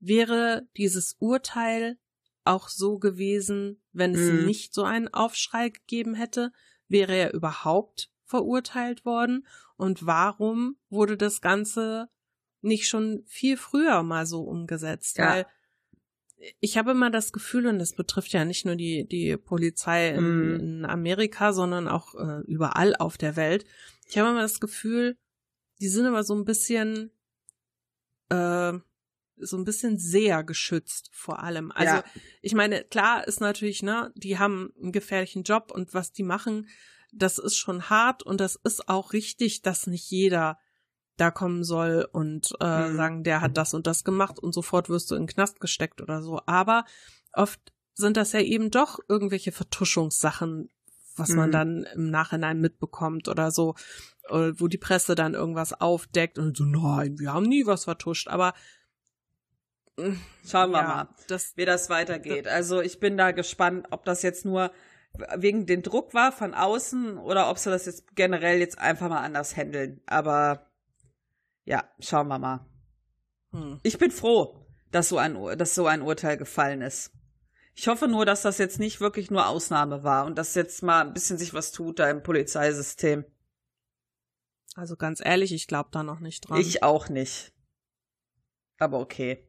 Wäre dieses Urteil auch so gewesen, wenn es mhm. nicht so einen Aufschrei gegeben hätte? Wäre er überhaupt verurteilt worden und warum wurde das Ganze nicht schon viel früher mal so umgesetzt? Ja. Weil ich habe immer das Gefühl, und das betrifft ja nicht nur die, die Polizei in, Mhm. in Amerika, sondern auch äh, überall auf der Welt. Ich habe immer das Gefühl, die sind immer so ein bisschen, äh, so ein bisschen sehr geschützt vor allem. Also Ja. ich meine, klar ist natürlich, ne, die haben einen gefährlichen Job und was die machen, das ist schon hart und das ist auch richtig, dass nicht jeder da kommen soll und äh, Mhm. sagen, der hat das und das gemacht und sofort wirst du in den Knast gesteckt oder so. Aber oft sind das ja eben doch irgendwelche Vertuschungssachen, was man Mhm. dann im Nachhinein mitbekommt oder so, äh, wo die Presse dann irgendwas aufdeckt und so, nein, wir haben nie was vertuscht. Aber Schauen wir ja, mal. Das, wie das weitergeht. Also ich bin da gespannt, ob das jetzt nur wegen den Druck war von außen oder ob sie das jetzt generell jetzt einfach mal anders handeln. Aber ja, schauen wir mal. hm. Ich bin froh, dass so ein, dass so ein Urteil gefallen ist. Ich hoffe nur, dass das jetzt nicht wirklich nur Ausnahme war und dass jetzt mal ein bisschen sich was tut da im Polizeisystem. Also ganz ehrlich, ich glaube da noch nicht dran. Ich auch nicht. Aber okay.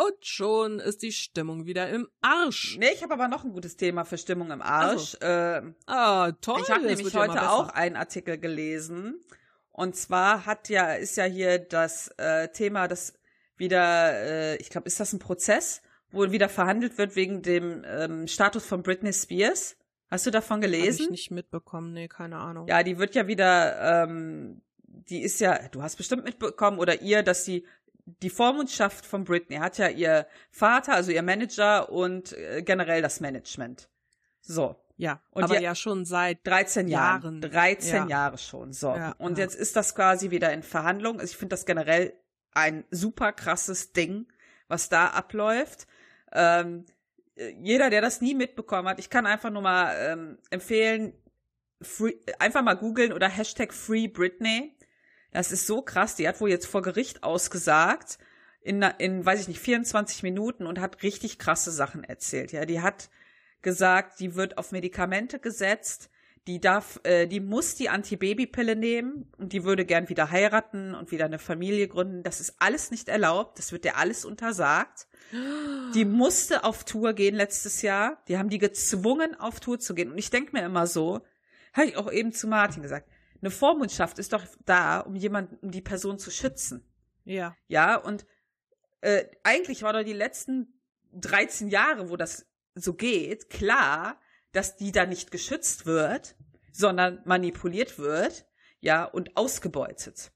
Und schon ist die Stimmung wieder im Arsch. Nee, ich habe aber noch ein gutes Thema für Stimmung im Arsch. Ähm, Ah, toll. Ich habe nämlich heute auch einen Artikel gelesen. Und zwar hat ja, ist ja hier das äh, Thema, das wieder, äh, ich glaube, ist das ein Prozess, wo wieder verhandelt wird wegen dem ähm, Status von Britney Spears. Hast du davon Hab ich gelesen? nicht mitbekommen, nee, keine Ahnung. Ja, die wird ja wieder, ähm, die ist ja, du hast bestimmt mitbekommen oder ihr, dass sie die Vormundschaft von Britney hat ja ihr Vater, also ihr Manager und äh, generell das Management. So. Ja, Und aber ja- schon seit 13 Jahren. Jahren. 13 Ja. Jahre schon. So. Ja, und ja. jetzt ist das quasi wieder in Verhandlung. Also ich finde das generell ein super krasses Ding, was da abläuft. Ähm, äh, jeder, der das nie mitbekommen hat, ich kann einfach nur mal ähm, empfehlen, free, einfach mal googeln oder Hashtag Free Britney. Das ist so krass. Die hat wohl jetzt vor Gericht ausgesagt in, in, weiß ich nicht, 24 Minuten und hat richtig krasse Sachen erzählt. Ja, die hat gesagt, die wird auf Medikamente gesetzt, die darf, äh, die muss die Antibabypille nehmen und die würde gern wieder heiraten und wieder eine Familie gründen. Das ist alles nicht erlaubt, das wird dir alles untersagt. Die musste auf Tour gehen letztes Jahr. Die haben die gezwungen, auf Tour zu gehen. Und ich denke mir immer so, habe ich auch eben zu Martin gesagt, eine Vormundschaft ist doch da, um jemanden, um die Person zu schützen. Ja. Ja, und äh, eigentlich war doch die letzten 13 Jahre, wo das so geht, klar, dass die da nicht geschützt wird, sondern manipuliert wird, ja, und ausgebeutet.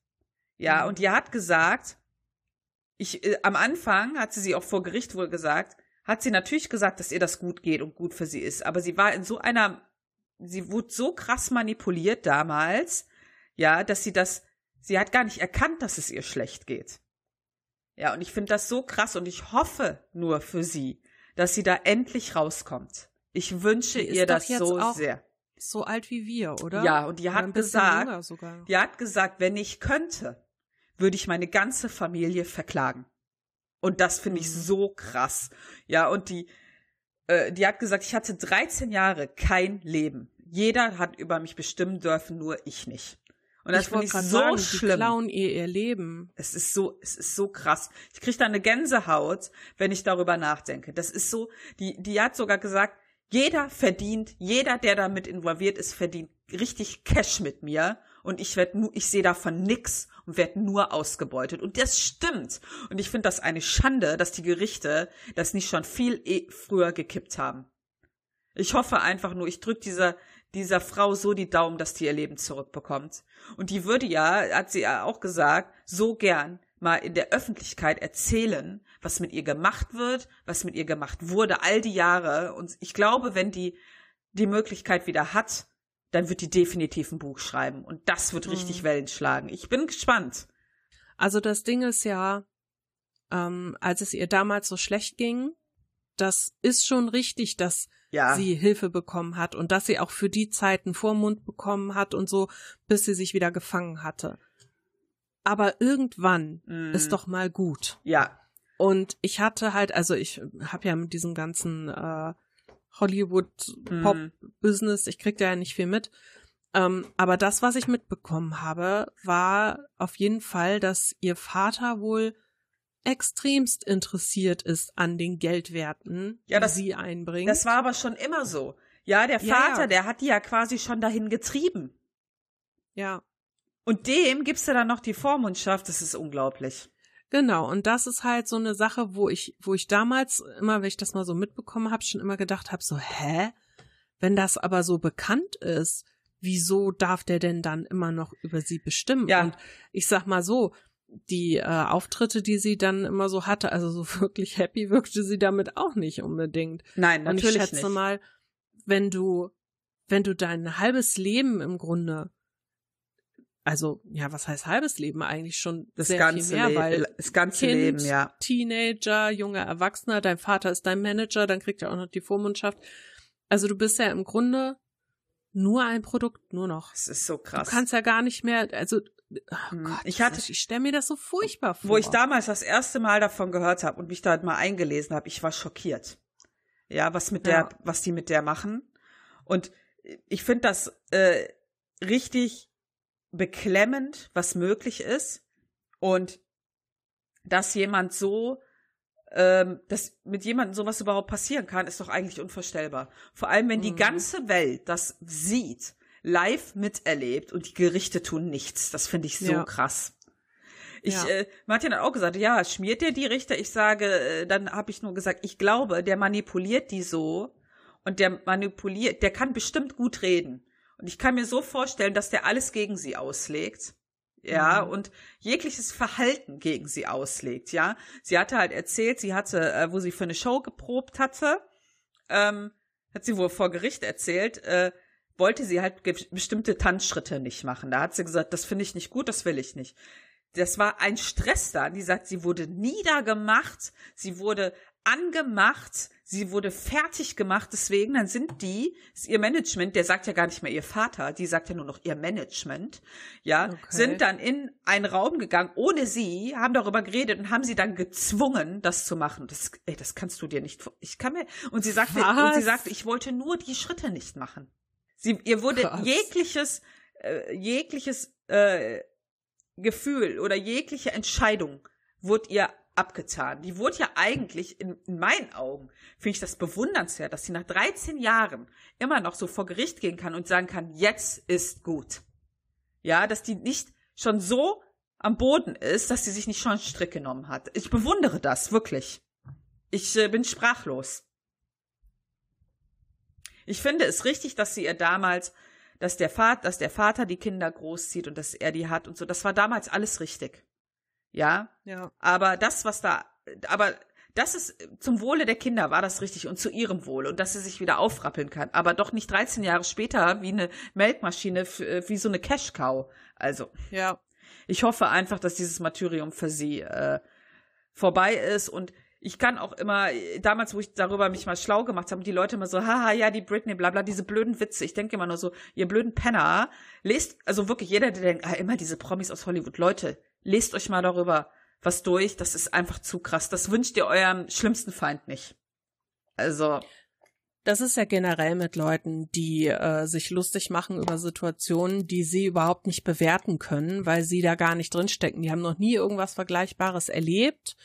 Ja, Mhm. und die hat gesagt, ich, äh, am Anfang hat sie sie auch vor Gericht wohl gesagt, hat sie natürlich gesagt, dass ihr das gut geht und gut für sie ist, aber sie war in so einer, sie wurde so krass manipuliert damals, ja, dass sie das, sie hat gar nicht erkannt, dass es ihr schlecht geht. Ja, und ich finde das so krass und ich hoffe nur für sie, dass sie da endlich rauskommt. Ich wünsche Die ihr das so sehr. So alt wie wir, oder? Ja, und die Oder hat gesagt, die hat gesagt, wenn ich könnte, würde ich meine ganze Familie verklagen. Und das finde ich Mhm. so krass. Ja, und die, äh, die hat gesagt, ich hatte 13 Jahre kein Leben. Jeder hat über mich bestimmen dürfen, nur ich nicht. Und das finde ich so sagen, die schlimm. klauen ihr ihr Leben. Es ist so, es ist so krass. Ich kriege da eine Gänsehaut, wenn ich darüber nachdenke. Das ist so, die, die hat sogar gesagt, jeder verdient, jeder, der damit involviert ist, verdient richtig Cash mit mir. Und ich werde nur, ich sehe davon nix und werde nur ausgebeutet. Und das stimmt. Und ich finde das eine Schande, dass die Gerichte das nicht schon viel eh früher gekippt haben. Ich hoffe einfach nur, ich drück dieser, dieser Frau so die Daumen, dass die ihr Leben zurückbekommt. Und die würde ja, hat sie ja auch gesagt, so gern mal in der Öffentlichkeit erzählen, was mit ihr gemacht wird, was mit ihr gemacht wurde, all die Jahre. Und ich glaube, wenn die die Möglichkeit wieder hat, dann wird die definitiv ein Buch schreiben. Und das wird richtig Mhm. Wellen schlagen. Ich bin gespannt. Also das Ding ist ja, ähm, als es ihr damals so schlecht ging, das ist schon richtig, dass Ja. sie Hilfe bekommen hat und dass sie auch für die Zeit einen Vormund bekommen hat und so, bis sie sich wieder gefangen hatte. Aber irgendwann Mm. ist doch mal gut. Ja. Und ich hatte halt, also ich habe ja mit diesem ganzen äh, Hollywood-Pop-Business, ich krieg da ja nicht viel mit, Ähm, aber das, was ich mitbekommen habe, war auf jeden Fall, dass ihr Vater wohl extremst interessiert ist an den Geldwerten, Ja, die das- sie einbringt. Das war aber schon immer so. Ja, der Ja, Vater, ja. der hat die ja quasi schon dahin getrieben. ja, Und dem gibst du dann noch die Vormundschaft, das ist unglaublich. Genau. Und das ist halt so eine Sache, wo ich, wo ich damals immer, wenn ich das mal so mitbekommen habe, schon immer gedacht habe, so, hä? Wenn das aber so bekannt ist, wieso darf der denn dann immer noch über sie bestimmen? Ja. Und ich sag mal so, die äh, Auftritte, die sie dann immer so hatte, also so *laughs* wirklich happy wirkte sie damit auch nicht unbedingt. Nein, Und ich natürlich schätze nicht. mal, wenn du, wenn du dein halbes Leben im Grunde, also ja, was heißt halbes Leben eigentlich schon das sehr ganze viel mehr, Leben, weil das ganze Kind, Leben, ja. Teenager, junger Erwachsener, dein Vater ist dein Manager, dann kriegt er auch noch die Vormundschaft. Also du bist ja im Grunde nur ein Produkt, nur noch. Das ist so Du krass. kannst ja gar nicht mehr, also oh Hm, Gott, ich hatte- ich stelle mir das so furchtbar vor. Wo ich damals das erste Mal davon gehört habe und mich da mal eingelesen habe, ich war schockiert. Ja, was mit Ja. der, was die mit der machen. Und ich finde das äh, richtig beklemmend, was möglich ist. Und dass jemand so, ähm, dass mit jemandem sowas überhaupt passieren kann, ist doch eigentlich unvorstellbar. Vor allem, wenn die Mhm. ganze Welt das sieht, live miterlebt und die Gerichte tun nichts. Das finde ich so Ja. krass. Ich, Ja. äh, Martin hat auch gesagt, ja, schmiert der die Richter? Ich sage, äh, dann habe ich nur gesagt, ich glaube, der manipuliert die so und der manipuliert, der kann bestimmt gut reden. Und ich kann mir so vorstellen, dass der alles gegen sie auslegt. Ja, Mhm. und jegliches Verhalten gegen sie auslegt, ja. Sie hatte halt erzählt, sie hatte, äh, wo sie für eine Show geprobt hatte, ähm, hat sie wohl vor Gericht erzählt, äh, wollte sie halt bestimmte Tanzschritte nicht machen. Da hat sie gesagt, das finde ich nicht gut, das will ich nicht. Das war ein Stress da. Die sagt, sie wurde niedergemacht, sie wurde angemacht, sie wurde fertig gemacht. Deswegen, dann sind die, ihr Management, der sagt ja gar nicht mehr ihr Vater, die sagt ja nur noch ihr Management, ja, Okay. sind dann in einen Raum gegangen ohne sie, haben darüber geredet und haben sie dann gezwungen, das zu machen. Das, ey, das kannst du dir nicht, ich kann mir, und sie sagte, und sie Was? sagte, ich wollte nur die Schritte nicht machen. Sie, ihr wurde Krass. jegliches, äh, jegliches, äh, Gefühl oder jegliche Entscheidung wurde ihr abgetan. Die wurde ja eigentlich, in, in meinen Augen, finde ich das bewundernswert, dass sie nach 13 Jahren immer noch so vor Gericht gehen kann und sagen kann, jetzt ist gut. Ja, dass die nicht schon so am Boden ist, dass sie sich nicht schon einen Strick genommen hat. Ich bewundere das, wirklich. Ich äh, bin sprachlos. Ich finde es richtig, dass sie ihr damals, dass der Vater, dass der Vater die Kinder großzieht und dass er die hat und so. Das war damals alles richtig. Ja, ja. aber das, was da, aber das ist zum Wohle der Kinder war das richtig und zu ihrem Wohle und dass sie sich wieder aufrappeln kann. Aber doch nicht 13 Jahre später wie eine Melkmaschine, äh, wie so eine Cash-Cow. Also, Ja. ich hoffe einfach, dass dieses Martyrium für sie äh, vorbei ist und ich kann auch immer, damals, wo ich darüber mich mal schlau gemacht habe, die Leute immer so, haha, ja, die Britney, bla bla, diese blöden Witze. Ich denke immer nur so, ihr blöden Penner, lest, also wirklich jeder, der denkt, ah, immer diese Promis aus Hollywood, Leute, lest euch mal darüber was durch, das ist einfach zu krass. Das wünscht ihr eurem schlimmsten Feind nicht. Also, Das ist ja generell mit Leuten, die äh, sich lustig machen über Situationen, die sie überhaupt nicht bewerten können, weil sie da gar nicht drinstecken. Die haben noch nie irgendwas Vergleichbares erlebt.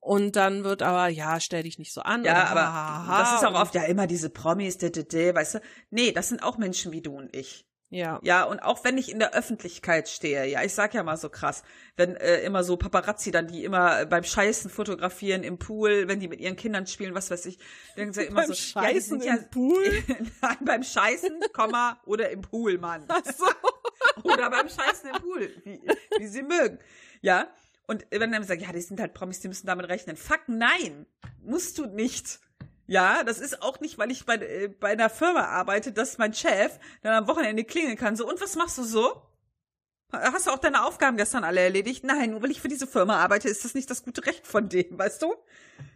Und dann wird aber, ja, stell dich nicht so an. ja, aber das ist auch oft ja immer diese Promis, d, d, d, weißt du? Nee, das sind auch Menschen wie du und ich. Ja. Ja, und auch wenn ich in der Öffentlichkeit stehe, ja, ich sag ja mal so krass, wenn äh, immer so Paparazzi dann, die immer äh, beim Scheißen fotografieren im Pool, wenn die mit ihren Kindern spielen, was weiß ich, denken sie immer Beim so, ja, die Scheißen sind ja im Pool? *laughs* Nein, beim Scheißen, Komma, oder im Pool, Mann. Ach so. *laughs* Oder beim Scheißen im Pool, wie, wie sie mögen. Ja, und wenn dann sagen, ja, die sind halt Promis, die müssen damit rechnen. Fuck, nein, musst du nicht. Ja, das ist auch nicht, weil ich bei, äh, bei einer Firma arbeite, dass mein Chef dann am Wochenende klingeln kann. So, und was machst du so? Hast du auch deine Aufgaben gestern alle erledigt? Nein, nur weil ich für diese Firma arbeite, ist das nicht das gute Recht von dem, *laughs* weißt du?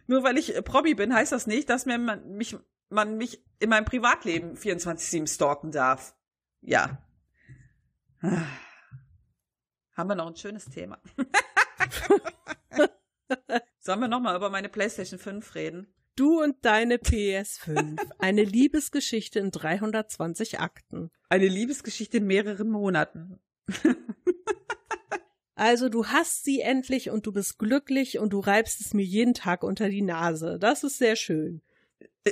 Nur weil ich äh, Promi bin, heißt das nicht, dass mir man mich, man mich in meinem Privatleben 24-7 stalken darf. Ja. *sighs* Haben wir noch ein schönes Thema. *laughs* Sollen wir nochmal über meine PlayStation 5 reden? Du und deine PS5. Eine Liebesgeschichte in 320 Akten. Eine Liebesgeschichte in mehreren Monaten. *laughs* Also du hast sie endlich und du bist glücklich und du reibst es mir jeden Tag unter die Nase. Das ist sehr schön. *laughs*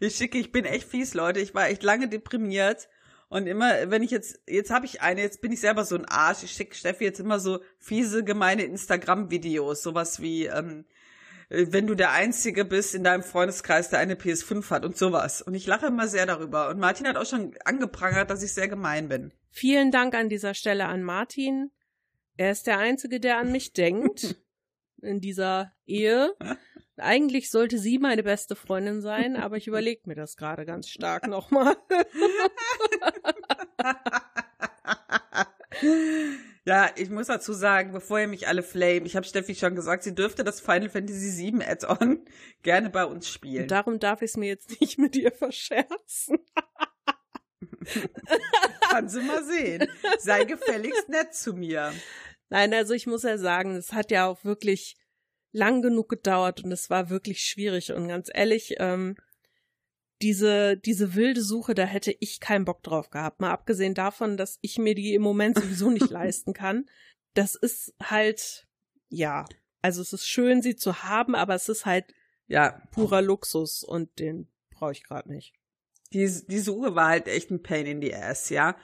Ich schicke, ich bin echt fies, Leute. Ich war echt lange deprimiert. Und immer, wenn ich jetzt, jetzt habe ich eine, jetzt bin ich selber so ein Arsch. Ich schicke Steffi jetzt immer so fiese, gemeine Instagram-Videos. Sowas wie, ähm, äh, wenn du der Einzige bist in deinem Freundeskreis, der eine PS5 hat und sowas. Und ich lache immer sehr darüber. Und Martin hat auch schon angeprangert, dass ich sehr gemein bin. Vielen Dank an dieser Stelle an Martin. Er ist der Einzige, der an mich denkt *laughs* in dieser Ehe. Eigentlich sollte sie meine beste Freundin sein, aber ich überlege mir das gerade ganz stark nochmal. *laughs* *laughs* ja, ich muss dazu sagen, bevor ihr mich alle flame, ich habe Steffi schon gesagt, sie dürfte das Final Fantasy VII Add-on *laughs* gerne bei uns spielen. Darum darf ich es mir jetzt nicht mit ihr verscherzen. *laughs* Kann sie mal sehen. Sei gefälligst nett zu mir. Nein, also ich muss ja sagen, es hat ja auch wirklich lang genug gedauert und es war wirklich schwierig. Und ganz ehrlich, ähm, diese, diese wilde Suche, da hätte ich keinen Bock drauf gehabt. Mal abgesehen davon, dass ich mir die im Moment sowieso nicht *laughs* leisten kann. Das ist halt, ja, also es ist schön, sie zu haben, aber es ist halt ja purer Luxus und den brauche ich gerade nicht. Die, die Suche war halt echt ein Pain in the ass, ja.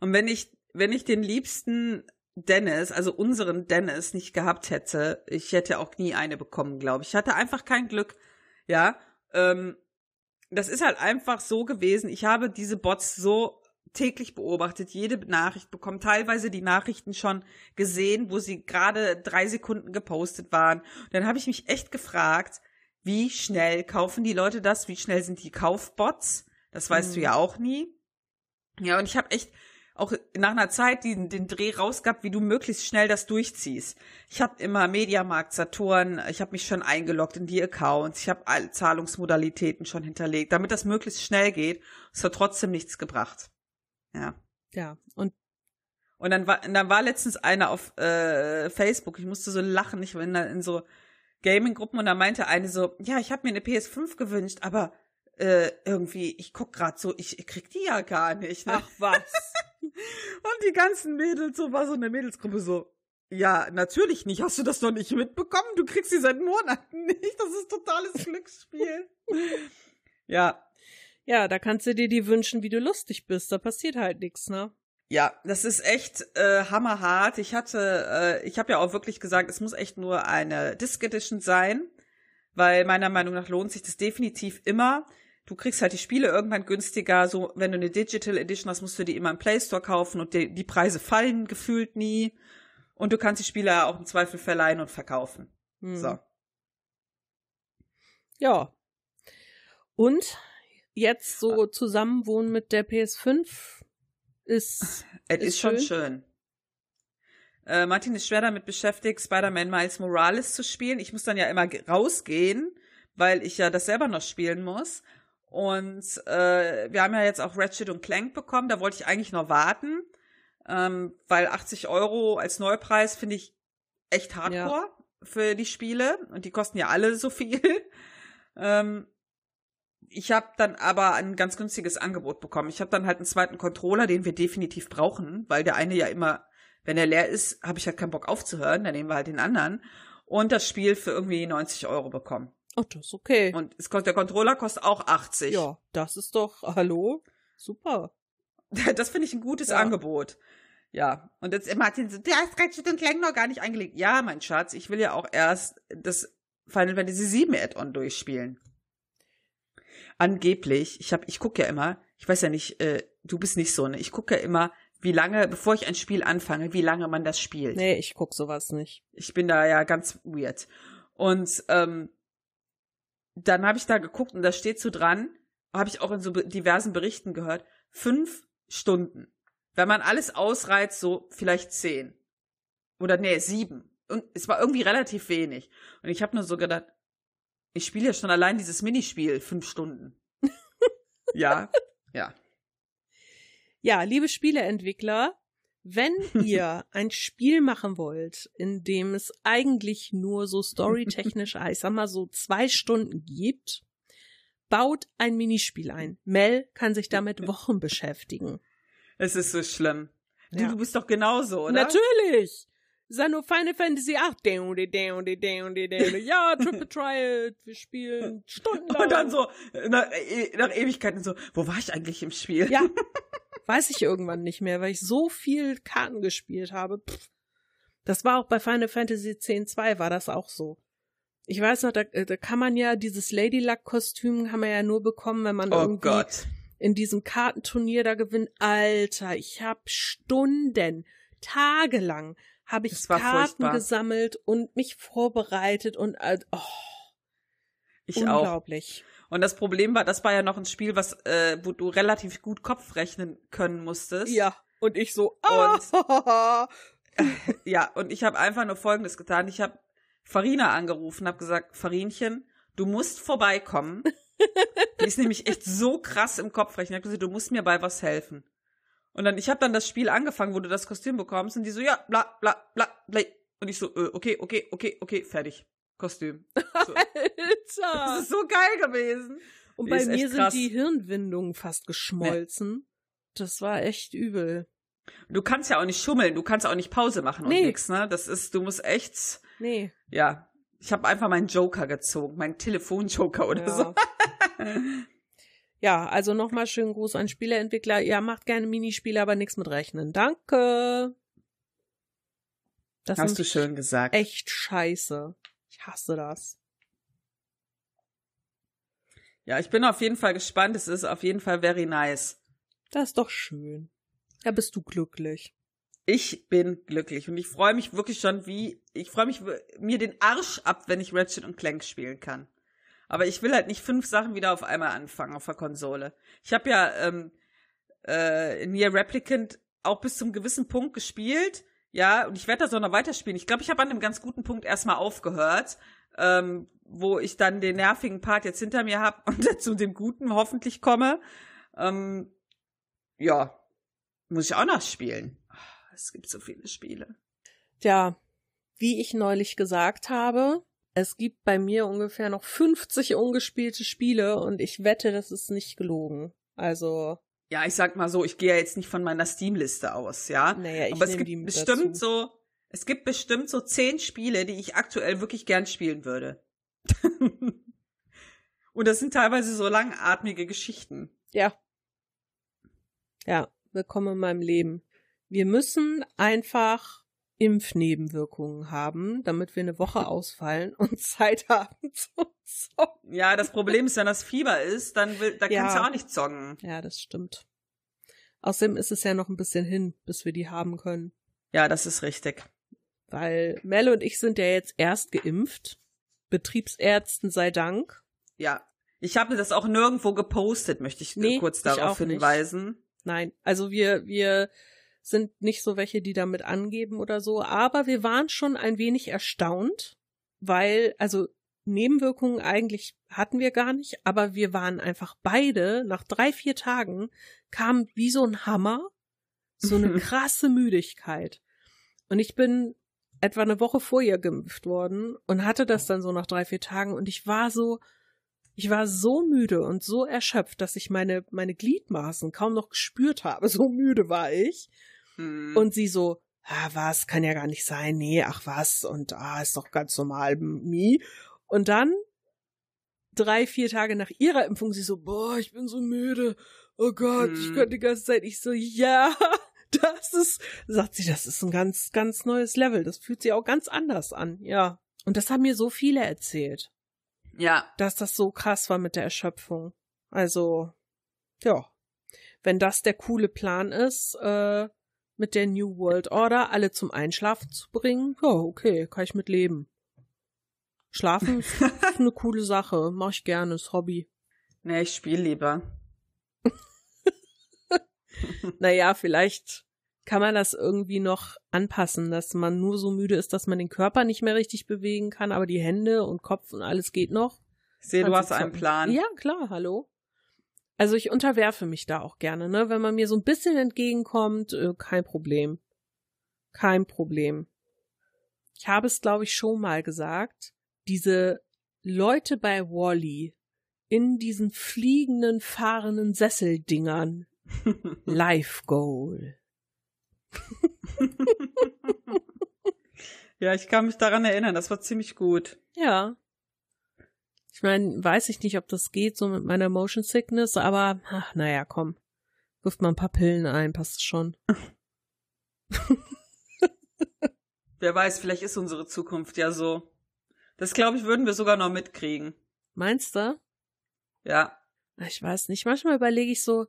Und wenn ich, wenn ich den liebsten Dennis, also unseren Dennis nicht gehabt hätte, ich hätte auch nie eine bekommen, glaube ich. Ich hatte einfach kein Glück, ja. Ähm, das ist halt einfach so gewesen. Ich habe diese Bots so täglich beobachtet, jede Nachricht bekommen, teilweise die Nachrichten schon gesehen, wo sie gerade drei Sekunden gepostet waren. Und dann habe ich mich echt gefragt, wie schnell kaufen die Leute das? Wie schnell sind die Kaufbots? Das weißt mhm. du ja auch nie. Ja, und ich habe echt auch nach einer Zeit den, den Dreh rausgab, wie du möglichst schnell das durchziehst. Ich habe immer Mediamarkt, Saturn, ich habe mich schon eingeloggt in die Accounts, ich habe alle Zahlungsmodalitäten schon hinterlegt, damit das möglichst schnell geht. Es hat trotzdem nichts gebracht. Ja. Ja, und und dann war, dann war letztens einer auf äh, Facebook, ich musste so lachen, ich war in, in so Gaming-Gruppen und da meinte eine so, ja, ich habe mir eine PS5 gewünscht, aber äh, irgendwie, ich guck grad so, ich, ich krieg die ja gar nicht. Ne? Ach was. *laughs* Und die ganzen Mädels, so war so eine Mädelsgruppe so, ja, natürlich nicht. Hast du das noch nicht mitbekommen? Du kriegst sie seit Monaten nicht. Das ist totales Glücksspiel. *laughs* ja. Ja, da kannst du dir die wünschen, wie du lustig bist. Da passiert halt nichts, ne? Ja, das ist echt äh, hammerhart. Ich hatte, äh, ich habe ja auch wirklich gesagt, es muss echt nur eine Disc Edition sein, weil meiner Meinung nach lohnt sich das definitiv immer du kriegst halt die Spiele irgendwann günstiger. So, wenn du eine Digital Edition hast, musst du die immer im Play Store kaufen und die, die Preise fallen gefühlt nie. Und du kannst die Spiele auch im Zweifel verleihen und verkaufen. Hm. So. Ja. Und jetzt so ah. zusammenwohnen mit der PS5 ist. *laughs* Es ist, ist schon schön. Äh, Martin ist schwer damit beschäftigt, Spider-Man Miles Morales zu spielen. Ich muss dann ja immer rausgehen, weil ich ja das selber noch spielen muss. Und äh, wir haben ja jetzt auch Ratchet und Clank bekommen. Da wollte ich eigentlich noch warten, ähm, weil 80 Euro als Neupreis finde ich echt hardcore ja. für die Spiele. Und die kosten ja alle so viel. *laughs* ähm, ich habe dann aber ein ganz günstiges Angebot bekommen. Ich habe dann halt einen zweiten Controller, den wir definitiv brauchen, weil der eine ja immer, wenn er leer ist, habe ich halt keinen Bock aufzuhören. Dann nehmen wir halt den anderen. Und das Spiel für irgendwie 90 Euro bekommen. Oh, das ist okay. Und es kostet, der Controller kostet auch 80. Ja, das ist doch, hallo? Super. *laughs* Das finde ich ein gutes ja. Angebot. Ja. Und jetzt Martin so, der ist Ratchet und Clank noch gar nicht eingelegt. Ja, mein Schatz, ich will ja auch erst das Final Fantasy 7 Add-on durchspielen. Angeblich, ich hab, ich gucke ja immer, ich weiß ja nicht, äh, du bist nicht so, ne? Ich gucke ja immer, wie lange, bevor ich ein Spiel anfange, wie lange man das spielt. Nee, ich guck sowas nicht. Ich bin da ja ganz weird. Und ähm, dann habe ich da geguckt und da steht so dran, habe ich auch in so diversen Berichten gehört, fünf Stunden. Wenn man alles ausreizt, so vielleicht zehn. Oder nee, sieben. Und es war irgendwie relativ wenig. Und ich habe nur so gedacht, ich spiele ja schon allein dieses Minispiel fünf Stunden. *laughs* ja, ja. Ja, liebe Spieleentwickler, Wenn *laughs* ihr ein Spiel machen wollt, in dem es eigentlich nur so storytechnisch, *laughs* ich sag mal so zwei Stunden gibt, baut ein Minispiel ein. Mel kann sich damit *laughs* Wochen beschäftigen. Es ist so schlimm. Du, ja. du bist doch genauso, oder? Natürlich! Ja nur Final Fantasy 8. Ja, *laughs* Triple Trial, wir spielen stundenlang. Und dann so, nach, nach Ewigkeiten so, wo war ich eigentlich im Spiel? Ja. *laughs* Weiß ich irgendwann nicht mehr, weil ich so viel Karten gespielt habe. Pff. Das war auch bei Final Fantasy X-2 war das auch so. Ich weiß noch, da, da kann man ja dieses Lady Luck Kostüm kann man ja nur bekommen, wenn man oh irgendwie Gott. in diesem Kartenturnier da gewinnt. Alter, ich habe Stunden, tagelang habe ich Karten furchtbar. gesammelt und mich vorbereitet und oh, ich unglaublich. Auch. Und das Problem war, das war ja noch ein Spiel, was äh, wo du relativ gut Kopf rechnen können musstest. Ja. Und ich so. Und, *laughs* ja. Und ich habe einfach nur Folgendes getan. Ich habe Farina angerufen, habe gesagt, Farinchen, du musst vorbeikommen. Die ist nämlich echt so krass im Kopf rechnen. Ich habe gesagt, du musst mir bei was helfen. Und dann, ich habe dann das Spiel angefangen, wo du das Kostüm bekommst, und die so, ja, bla, bla, bla, bla. Und ich so, äh, okay, okay, okay, okay, fertig. Kostüm. *laughs* So. Alter! Das ist so geil gewesen. Und die bei mir sind die Hirnwindungen fast geschmolzen. Nee. Das war echt übel. Du kannst ja auch nicht schummeln, du kannst auch nicht Pause machen und nee. nix, ne? Das ist, du musst echt. Nee. Ja. Ich habe einfach meinen Joker gezogen, meinen Telefonjoker oder ja. so. *laughs* Ja, also nochmal schönen Gruß an Spieleentwickler. Ja, macht gerne Minispiele, aber nichts mit Rechnen. Danke. Das Hast du schön gesagt. Echt scheiße. Ich hasse das. Ja, ich bin auf jeden Fall gespannt. Es ist auf jeden Fall very nice. Das ist doch schön. Ja, bist du glücklich. Ich bin glücklich und ich freue mich wirklich schon wie, ich freue mich mir den Arsch ab, wenn ich Ratchet und Clank spielen kann. Aber ich will halt nicht fünf Sachen wieder auf einmal anfangen auf der Konsole. Ich habe ja ähm, äh, Nier Replicant auch bis zum gewissen Punkt gespielt. Ja, und ich werde das auch noch weiterspielen. Ich glaube, ich habe an einem ganz guten Punkt erstmal aufgehört, ähm, wo ich dann den nervigen Part jetzt hinter mir habe *laughs* und zu dem guten hoffentlich komme. Ähm, ja, muss ich auch noch spielen. Es gibt so viele Spiele. Ja, wie ich neulich gesagt habe, es gibt bei mir ungefähr noch 50 ungespielte Spiele und ich wette, das ist nicht gelogen. Also. Ja, ich sag mal so, ich gehe ja jetzt nicht von meiner Steam-Liste aus, ja. Naja, ich Aber es gibt bestimmt dazu. so, es gibt bestimmt so zehn Spiele, die ich aktuell wirklich gern spielen würde. *laughs* und das sind teilweise so langatmige Geschichten. Ja. Ja, willkommen in meinem Leben. Wir müssen einfach Impfnebenwirkungen haben, damit wir eine Woche ausfallen und *laughs* Zeit haben zu zocken. Ja, das Problem ist, wenn das Fieber ist, dann will, da ja. kannst du auch nicht zocken. Ja, das stimmt. Außerdem ist es ja noch ein bisschen hin, bis wir die haben können. Ja, das ist richtig. Weil Mel und ich sind ja jetzt erst geimpft. Betriebsärzten sei Dank. Ja. Ich habe das auch nirgendwo gepostet, möchte ich nee, kurz darauf hinweisen. Nicht. Nein, also wir, wir sind nicht so welche, die damit angeben oder so, aber wir waren schon ein wenig erstaunt, weil, also Nebenwirkungen eigentlich hatten wir gar nicht, aber wir waren einfach beide, nach drei, vier Tagen, kam wie so ein Hammer, so eine *laughs* krasse Müdigkeit. Und ich bin etwa eine Woche vorher geimpft worden und hatte das dann so nach drei, vier Tagen und ich war so, ich war so müde und so erschöpft, dass ich meine, meine Gliedmaßen kaum noch gespürt habe. *laughs* So müde war ich. Mhm. Und sie so, ah, was, kann ja gar nicht sein, nee, ach was, und ah, ist doch ganz normal, mi. Und dann, drei, vier Tage nach ihrer Impfung, sie so, boah, ich bin so müde, oh Gott, mhm. ich könnte die ganze Zeit, ich so, ja, *laughs* das ist, sagt sie, das ist ein ganz, ganz neues Level, das fühlt sich auch ganz anders an, ja. Und das haben mir so viele erzählt. Ja. Dass das so krass war mit der Erschöpfung. Also, ja. Wenn das der coole Plan ist, äh, mit der New World Order alle zum Einschlafen zu bringen, ja, okay, kann ich mit leben. Schlafen ist *laughs* eine coole Sache, mach ich gerne, ist Hobby. Nee, ich spiele lieber. *laughs* naja, vielleicht kann man das irgendwie noch anpassen, dass man nur so müde ist, dass man den Körper nicht mehr richtig bewegen kann, aber die Hände und Kopf und alles geht noch. Ich sehe, du hast einen Plan. Ja, klar, hallo. Also ich unterwerfe mich da auch gerne, ne? Wenn man mir so ein bisschen entgegenkommt, äh, kein Problem. Kein Problem. Ich habe es, glaube ich, schon mal gesagt. Diese Leute bei Wally in diesen fliegenden, fahrenden Sesseldingern. *laughs* Life Goal. *laughs* ja, ich kann mich daran erinnern, das war ziemlich gut. Ja. Ich meine, weiß ich nicht, ob das geht so mit meiner Motion Sickness, aber ach, naja, komm. Wirft mal ein paar Pillen ein, passt schon. *laughs* Wer weiß, vielleicht ist unsere Zukunft ja so. Das glaube ich, würden wir sogar noch mitkriegen. Meinst du? Ja. Ich weiß nicht. Manchmal überlege ich so,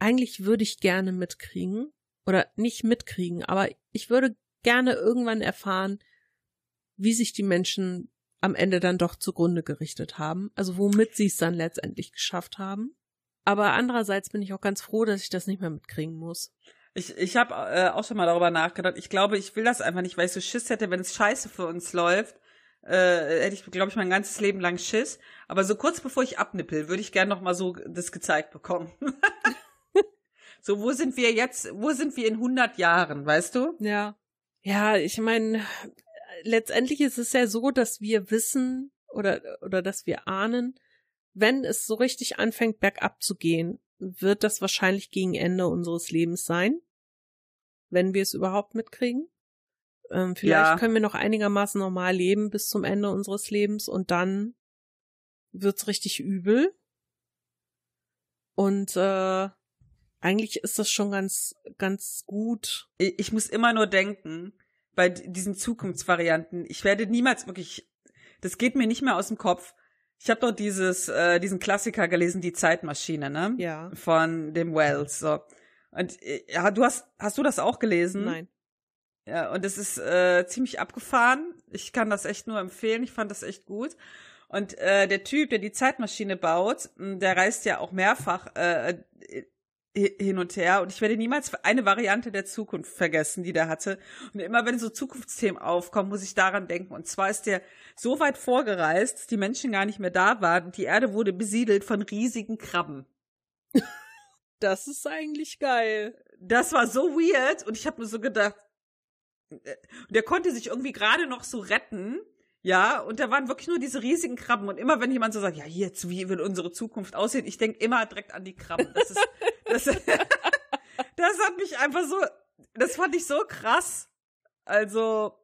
eigentlich würde ich gerne mitkriegen. Oder nicht mitkriegen, aber ich würde gerne irgendwann erfahren, wie sich die Menschen am Ende dann doch zugrunde gerichtet haben. Also womit sie es dann letztendlich geschafft haben. Aber andererseits bin ich auch ganz froh, dass ich das nicht mehr mitkriegen muss. Ich, ich habe äh, auch schon mal darüber nachgedacht. Ich glaube, ich will das einfach nicht, weil ich so Schiss hätte, wenn es scheiße für uns läuft. Äh, hätte ich, glaube ich, mein ganzes Leben lang Schiss. Aber so kurz bevor ich abnippel, würde ich gerne noch mal so das gezeigt bekommen. *laughs* so, wo sind wir jetzt, wo sind wir in 100 Jahren, weißt du? Ja. Ja, ich meine, letztendlich ist es ja so, dass wir wissen oder, oder dass wir ahnen, wenn es so richtig anfängt, bergab zu gehen, wird das wahrscheinlich gegen Ende unseres Lebens sein. Wenn wir es überhaupt mitkriegen. Ähm, vielleicht ja. können wir noch einigermaßen normal leben bis zum Ende unseres Lebens und dann wird's richtig übel. Und äh, eigentlich ist das schon ganz, ganz gut. Ich, muss immer nur denken, bei diesen Zukunftsvarianten, ich werde niemals wirklich, das geht mir nicht mehr aus dem Kopf, ich habe doch dieses, äh, diesen Klassiker gelesen, die Zeitmaschine, ne? Ja. Von dem Wells. So. Und äh, ja, du hast, hast du das auch gelesen? Nein. Ja, und es ist äh, ziemlich abgefahren. Ich kann das echt nur empfehlen. Ich fand das echt gut. Und äh, der Typ, der die Zeitmaschine baut, der reist ja auch mehrfach äh, hin und her und ich werde niemals eine Variante der Zukunft vergessen, die der hatte. Und immer wenn so Zukunftsthemen aufkommen, muss ich daran denken. Und zwar ist der so weit vorgereist, dass die Menschen gar nicht mehr da waren und die Erde wurde besiedelt von riesigen Krabben. *laughs* Das ist eigentlich geil. Das war so weird und ich habe mir so gedacht, äh, der konnte sich irgendwie gerade noch so retten ja, und da waren wirklich nur diese riesigen Krabben. Und immer wenn jemand so sagt, ja, jetzt, wie will unsere Zukunft aussehen? Ich denke immer direkt an die Krabben. Das ist, *laughs* das, *laughs* das hat mich einfach so, das fand ich so krass. Also,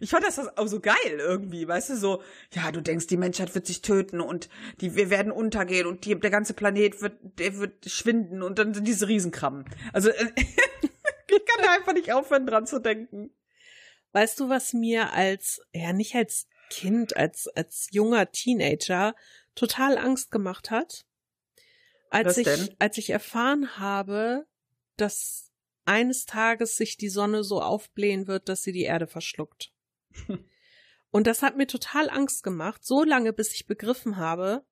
ich fand das auch so geil irgendwie, weißt du, so, ja, du denkst, die Menschheit wird sich töten und die, wir werden untergehen und die, der ganze Planet wird, der wird schwinden und dann sind diese Riesenkrabben. Also, *laughs* ich kann da einfach nicht aufhören, dran zu denken. Weißt du, was mir als, ja, nicht als Kind, als, als junger Teenager total Angst gemacht hat? Als was ich, denn? als ich erfahren habe, dass eines Tages sich die Sonne so aufblähen wird, dass sie die Erde verschluckt. *laughs* Und das hat mir total Angst gemacht, so lange, bis ich begriffen habe,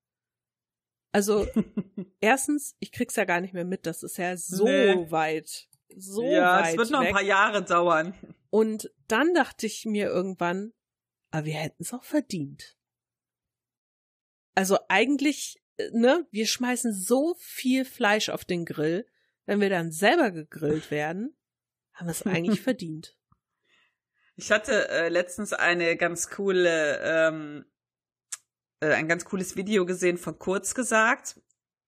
also *laughs* erstens, ich krieg's ja gar nicht mehr mit, das ist ja so nee. weit, so ja, weit. Ja, es wird noch weg. ein paar Jahre dauern. Und dann dachte ich mir irgendwann, aber wir hätten es auch verdient. Also eigentlich, ne, wir schmeißen so viel Fleisch auf den Grill, wenn wir dann selber gegrillt werden, haben wir es eigentlich *laughs* verdient. Ich hatte äh, letztens eine ganz coole, ähm, äh, ein ganz cooles Video gesehen von Kurz gesagt.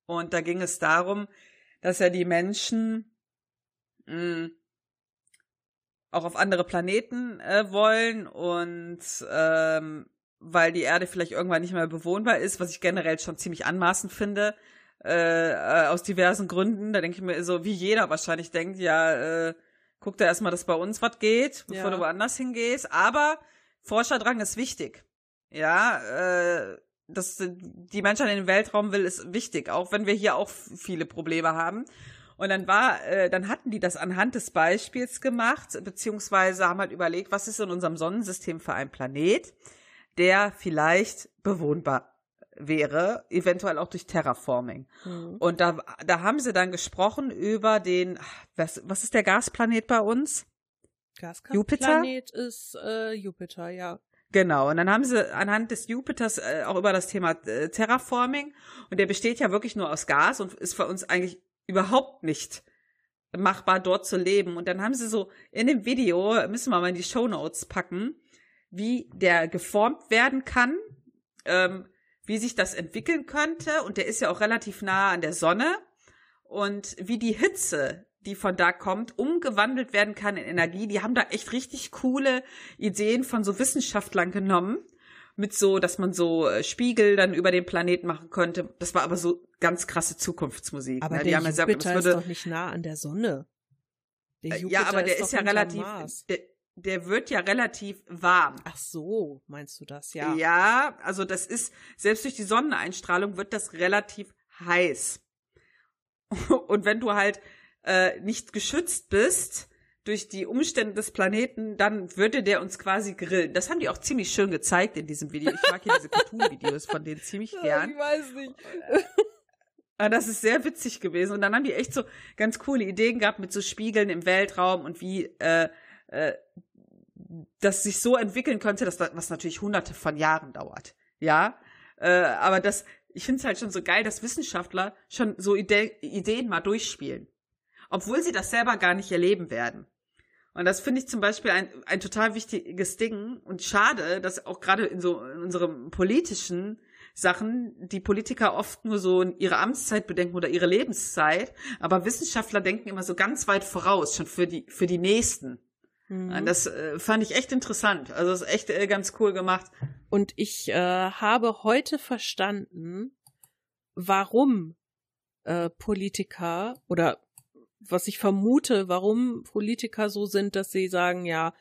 Und da ging es darum, dass ja die Menschen mh, mm, auch auf andere Planeten äh, wollen und ähm, weil die Erde vielleicht irgendwann nicht mehr bewohnbar ist, was ich generell schon ziemlich anmaßend finde, äh, äh, aus diversen Gründen. Da denke ich mir so, wie jeder wahrscheinlich denkt, ja, äh, guck da erstmal, dass bei uns was geht, bevor ja. du woanders hingehst. Aber Forscherdrang ist wichtig. Ja, äh, dass die Menschheit in den Weltraum will, ist wichtig, auch wenn wir hier auch viele Probleme haben. Und dann war, äh, dann hatten die das anhand des Beispiels gemacht, beziehungsweise haben halt überlegt, was ist in unserem Sonnensystem für ein Planet, der vielleicht bewohnbar wäre, eventuell auch durch Terraforming. Mhm. Und da, da haben sie dann gesprochen über den, was, was ist der Gasplanet bei uns? Gasplanet ist äh, Jupiter, ja. Genau, und dann haben sie anhand des Jupiters äh, auch über das Thema äh, Terraforming und der besteht ja wirklich nur aus Gas und ist für uns eigentlich überhaupt nicht machbar, dort zu leben. Und dann haben sie so in dem Video, müssen wir mal in die Show Notes packen, wie der geformt werden kann, ähm, wie sich das entwickeln könnte. Und der ist ja auch relativ nah an der Sonne. Und wie die Hitze, die von da kommt, umgewandelt werden kann in Energie. Die haben da echt richtig coole Ideen von so Wissenschaftlern genommen mit so, dass man so äh, Spiegel dann über den Planeten machen könnte. Das war aber so ganz krasse Zukunftsmusik. Aber ne? der Jupiter gesagt, würde, ist doch nicht nah an der Sonne. Der äh, ja, aber der ist, ist ja relativ, der, der, wird ja relativ warm. Ach so, meinst du das, ja? Ja, also das ist, selbst durch die Sonneneinstrahlung wird das relativ heiß. *laughs* Und wenn du halt äh, nicht geschützt bist, durch die Umstände des Planeten, dann würde der uns quasi grillen. Das haben die auch ziemlich schön gezeigt in diesem Video. Ich mag hier diese *laughs* Cartoon-Videos von denen ziemlich gern. Ich weiß nicht. *laughs* Ah, das ist sehr witzig gewesen. Und dann haben die echt so ganz coole Ideen gehabt mit so Spiegeln im Weltraum und wie äh, äh, das sich so entwickeln könnte, dass das, was natürlich hunderte von Jahren dauert. Ja, äh, aber das, ich finde es halt schon so geil, dass Wissenschaftler schon so Ide Ideen mal durchspielen, obwohl sie das selber gar nicht erleben werden. Und das finde ich zum Beispiel ein, ein total wichtiges Ding und schade, dass auch gerade in so in unserem politischen Sachen die Politiker oft nur so ihre Amtszeit bedenken oder ihre Lebenszeit, aber Wissenschaftler denken immer so ganz weit voraus, schon für die für die nächsten. Mhm. Das äh, fand ich echt interessant. Also das ist echt äh, ganz cool gemacht. Und ich äh, habe heute verstanden, warum äh, Politiker oder was ich vermute, warum Politiker so sind, dass sie sagen, ja,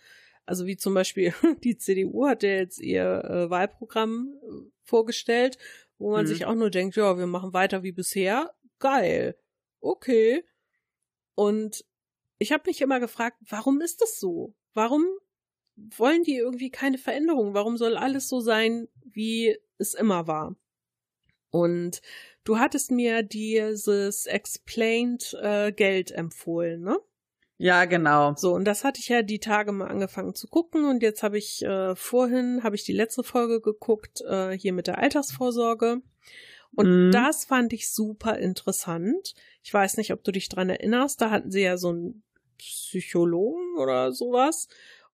also wie zum Beispiel *laughs* die CDU hat ja jetzt ihr äh, Wahlprogramm äh, vorgestellt, wo man mhm. sich auch nur denkt, ja, wir machen weiter wie bisher. Geil. Okay. Und ich habe mich immer gefragt, warum ist das so? Warum wollen die irgendwie keine Veränderung? Warum soll alles so sein, wie es immer war? Und Du hattest mir dieses Explained äh, Geld empfohlen, ne? Ja, genau. So, und das hatte ich ja die Tage mal angefangen zu gucken und jetzt habe ich äh, vorhin, habe ich die letzte Folge geguckt, äh, hier mit der Altersvorsorge. Und mhm. das fand ich super interessant. Ich weiß nicht, ob du dich dran erinnerst, da hatten sie ja so einen Psychologen oder sowas.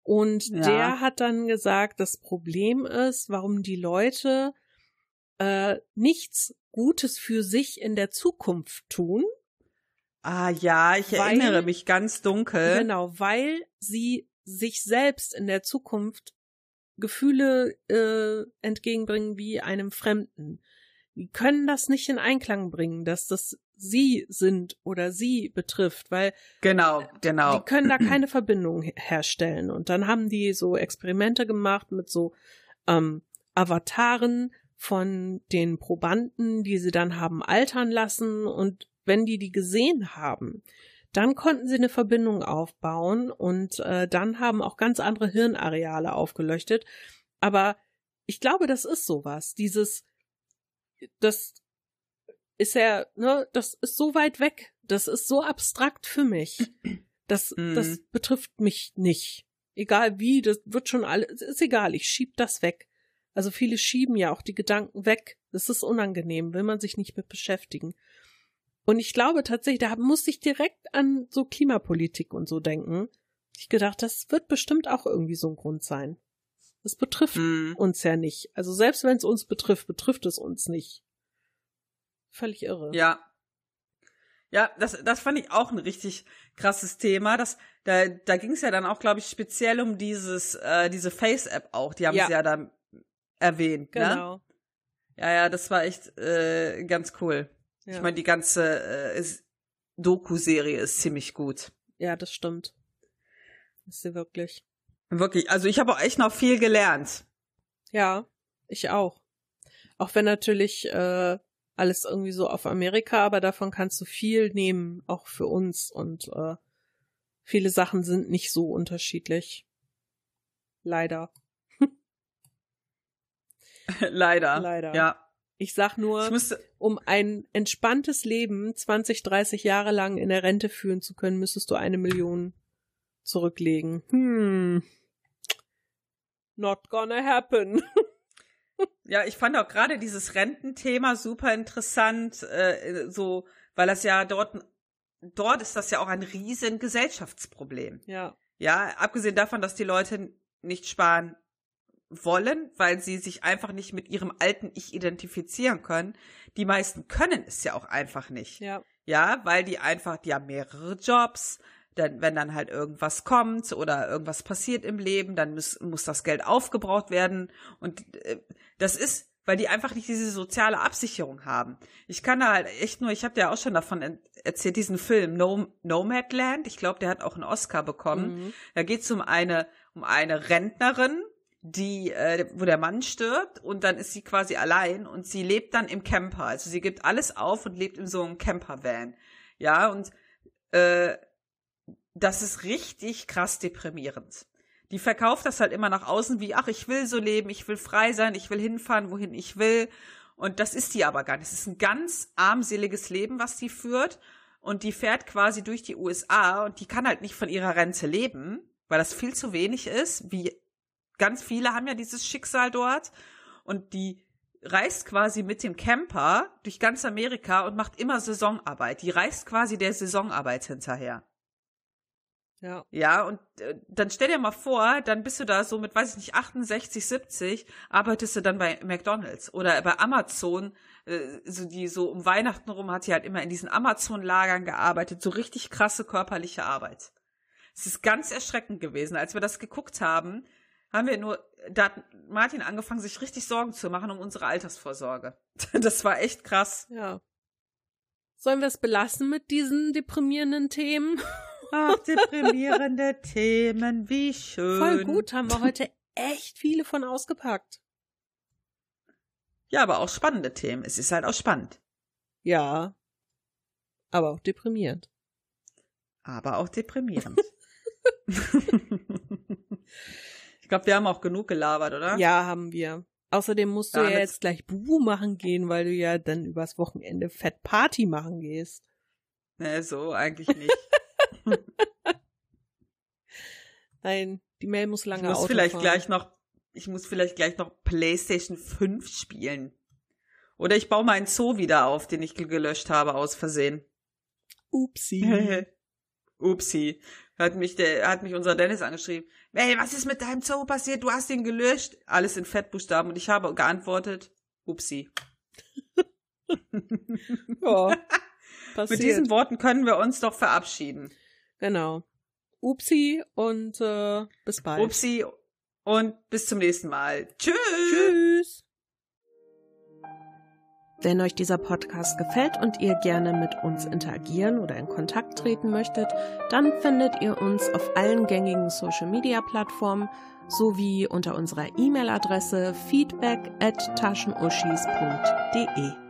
Und ja. der hat dann gesagt, das Problem ist, warum die Leute äh, nichts Gutes für sich in der Zukunft tun. Ah ja, ich weil, erinnere mich ganz dunkel. Genau, weil sie sich selbst in der Zukunft Gefühle äh, entgegenbringen wie einem Fremden. Die können das nicht in Einklang bringen, dass das sie sind oder sie betrifft, weil genau, genau. Die können da keine Verbindung herstellen. Und dann haben die so Experimente gemacht mit so ähm, Avataren, von den Probanden, die sie dann haben altern lassen und wenn die die gesehen haben, dann konnten sie eine Verbindung aufbauen und äh, dann haben auch ganz andere Hirnareale aufgeleuchtet. Aber ich glaube, das ist sowas. Dieses, das ist ja, ne, das ist so weit weg. Das ist so abstrakt für mich. *clears throat* Das, mhm. das betrifft mich nicht. Egal wie, das wird schon alles, ist egal, ich schieb das weg. Also viele schieben ja auch die Gedanken weg. Das ist unangenehm, will man sich nicht mit beschäftigen. Und ich glaube tatsächlich, da muss ich direkt an so Klimapolitik und so denken. Ich gedacht, das wird bestimmt auch irgendwie so ein Grund sein. Das betrifft mm. uns ja nicht. Also selbst wenn es uns betrifft, betrifft es uns nicht. Völlig irre. Ja. Ja, das, das fand ich auch ein richtig krasses Thema. Das, da da ging es ja dann auch, glaube ich, speziell um dieses, äh, diese Face-App auch. Die haben ja. sie ja dann erwähnt. Ne? Genau. Ne? Ja, ja, das war echt äh, ganz cool. Ja. Ich meine, die ganze äh, Doku-Serie ist ziemlich gut. Ja, das stimmt. Ist sie wirklich. Wirklich. Also ich habe auch echt noch viel gelernt. Ja, ich auch. Auch wenn natürlich äh, alles irgendwie so auf Amerika, aber davon kannst du viel nehmen, auch für uns. Und äh, viele Sachen sind nicht so unterschiedlich. Leider. *laughs* Leider. Leider. Ja. Ich sag nur, ich müsste... um ein entspanntes Leben 20, 30 Jahre lang in der Rente führen zu können, müsstest du eine Million zurücklegen. Hm. Not gonna happen. *laughs* ja, ich fand auch gerade dieses Rententhema super interessant, äh, so, weil das ja dort dort ist das ja auch ein riesen Gesellschaftsproblem. Ja. Ja, abgesehen davon, dass die Leute nicht sparen wollen, weil sie sich einfach nicht mit ihrem alten Ich identifizieren können. Die meisten können es ja auch einfach nicht. Ja. Ja, weil die einfach, die haben mehrere Jobs. Dann, wenn dann halt irgendwas kommt oder irgendwas passiert im Leben, dann muss, muss das Geld aufgebraucht werden. Und äh, das ist, weil die einfach nicht diese soziale Absicherung haben. Ich kann da halt echt nur, ich habe dir auch schon davon erzählt, diesen Film no Nomadland. Ich glaube, der hat auch einen Oscar bekommen. Mhm. Da geht es um eine, um eine Rentnerin, die, äh, wo der Mann stirbt und dann ist sie quasi allein und sie lebt dann im Camper. Also sie gibt alles auf und lebt in so einem Campervan. Ja, und äh, das ist richtig krass deprimierend. Die verkauft das halt immer nach außen wie, ach, ich will so leben, ich will frei sein, ich will hinfahren, wohin ich will. Und das ist die aber gar nicht. Es ist ein ganz armseliges Leben, was die führt. Und die fährt quasi durch die USA und die kann halt nicht von ihrer Rente leben, weil das viel zu wenig ist, wie ganz viele haben ja dieses Schicksal dort und die reist quasi mit dem Camper durch ganz Amerika und macht immer Saisonarbeit. Die reist quasi der Saisonarbeit hinterher. Ja. Ja, und äh, dann stell dir mal vor, dann bist du da so mit, weiß ich nicht, 68, 70, arbeitest du dann bei McDonalds oder bei Amazon, äh, so die so um Weihnachten rum hat sie halt immer in diesen Amazon-Lagern gearbeitet, so richtig krasse körperliche Arbeit. Es ist ganz erschreckend gewesen, als wir das geguckt haben, haben wir nur, da hat Martin angefangen, sich richtig Sorgen zu machen um unsere Altersvorsorge. *laughs* Das war echt krass. Ja. Sollen wir es belassen mit diesen deprimierenden Themen? Ach, deprimierende *laughs* Themen, wie schön. Voll gut, haben wir heute echt viele von ausgepackt. Ja, aber auch spannende Themen. Es ist halt auch spannend. Ja. Aber auch deprimierend. Aber auch deprimierend. *laughs* glaube, wir haben auch genug gelabert, oder? Ja, haben wir. Außerdem musst du ja, ja jetzt gleich Bubu machen gehen, weil du ja dann übers Wochenende Fett Party machen gehst. Nee, so eigentlich nicht. *laughs* *laughs* Nein, die Mail muss lange ich muss Auto vielleicht fahren. gleich noch ich muss vielleicht gleich noch PlayStation 5 spielen. Oder ich baue meinen Zoo wieder auf, den ich gelöscht habe aus Versehen. Upsi. *laughs* Upsi. Hat mich der hat mich unser Dennis angeschrieben. Hey, was ist mit deinem Zoo passiert? Du hast ihn gelöscht. Alles in Fettbuchstaben. Und ich habe geantwortet, upsi. *laughs* ja, Mit diesen Worten können wir uns doch verabschieden. Genau. Upsi und äh, bis bald. Upsi und bis zum nächsten Mal. Tschüss. Tschüss. Wenn euch dieser Podcast gefällt und ihr gerne mit uns interagieren oder in Kontakt treten möchtet, dann findet ihr uns auf allen gängigen Social-Media-Plattformen sowie unter unserer E-Mail-Adresse feedback at taschenuschis.de.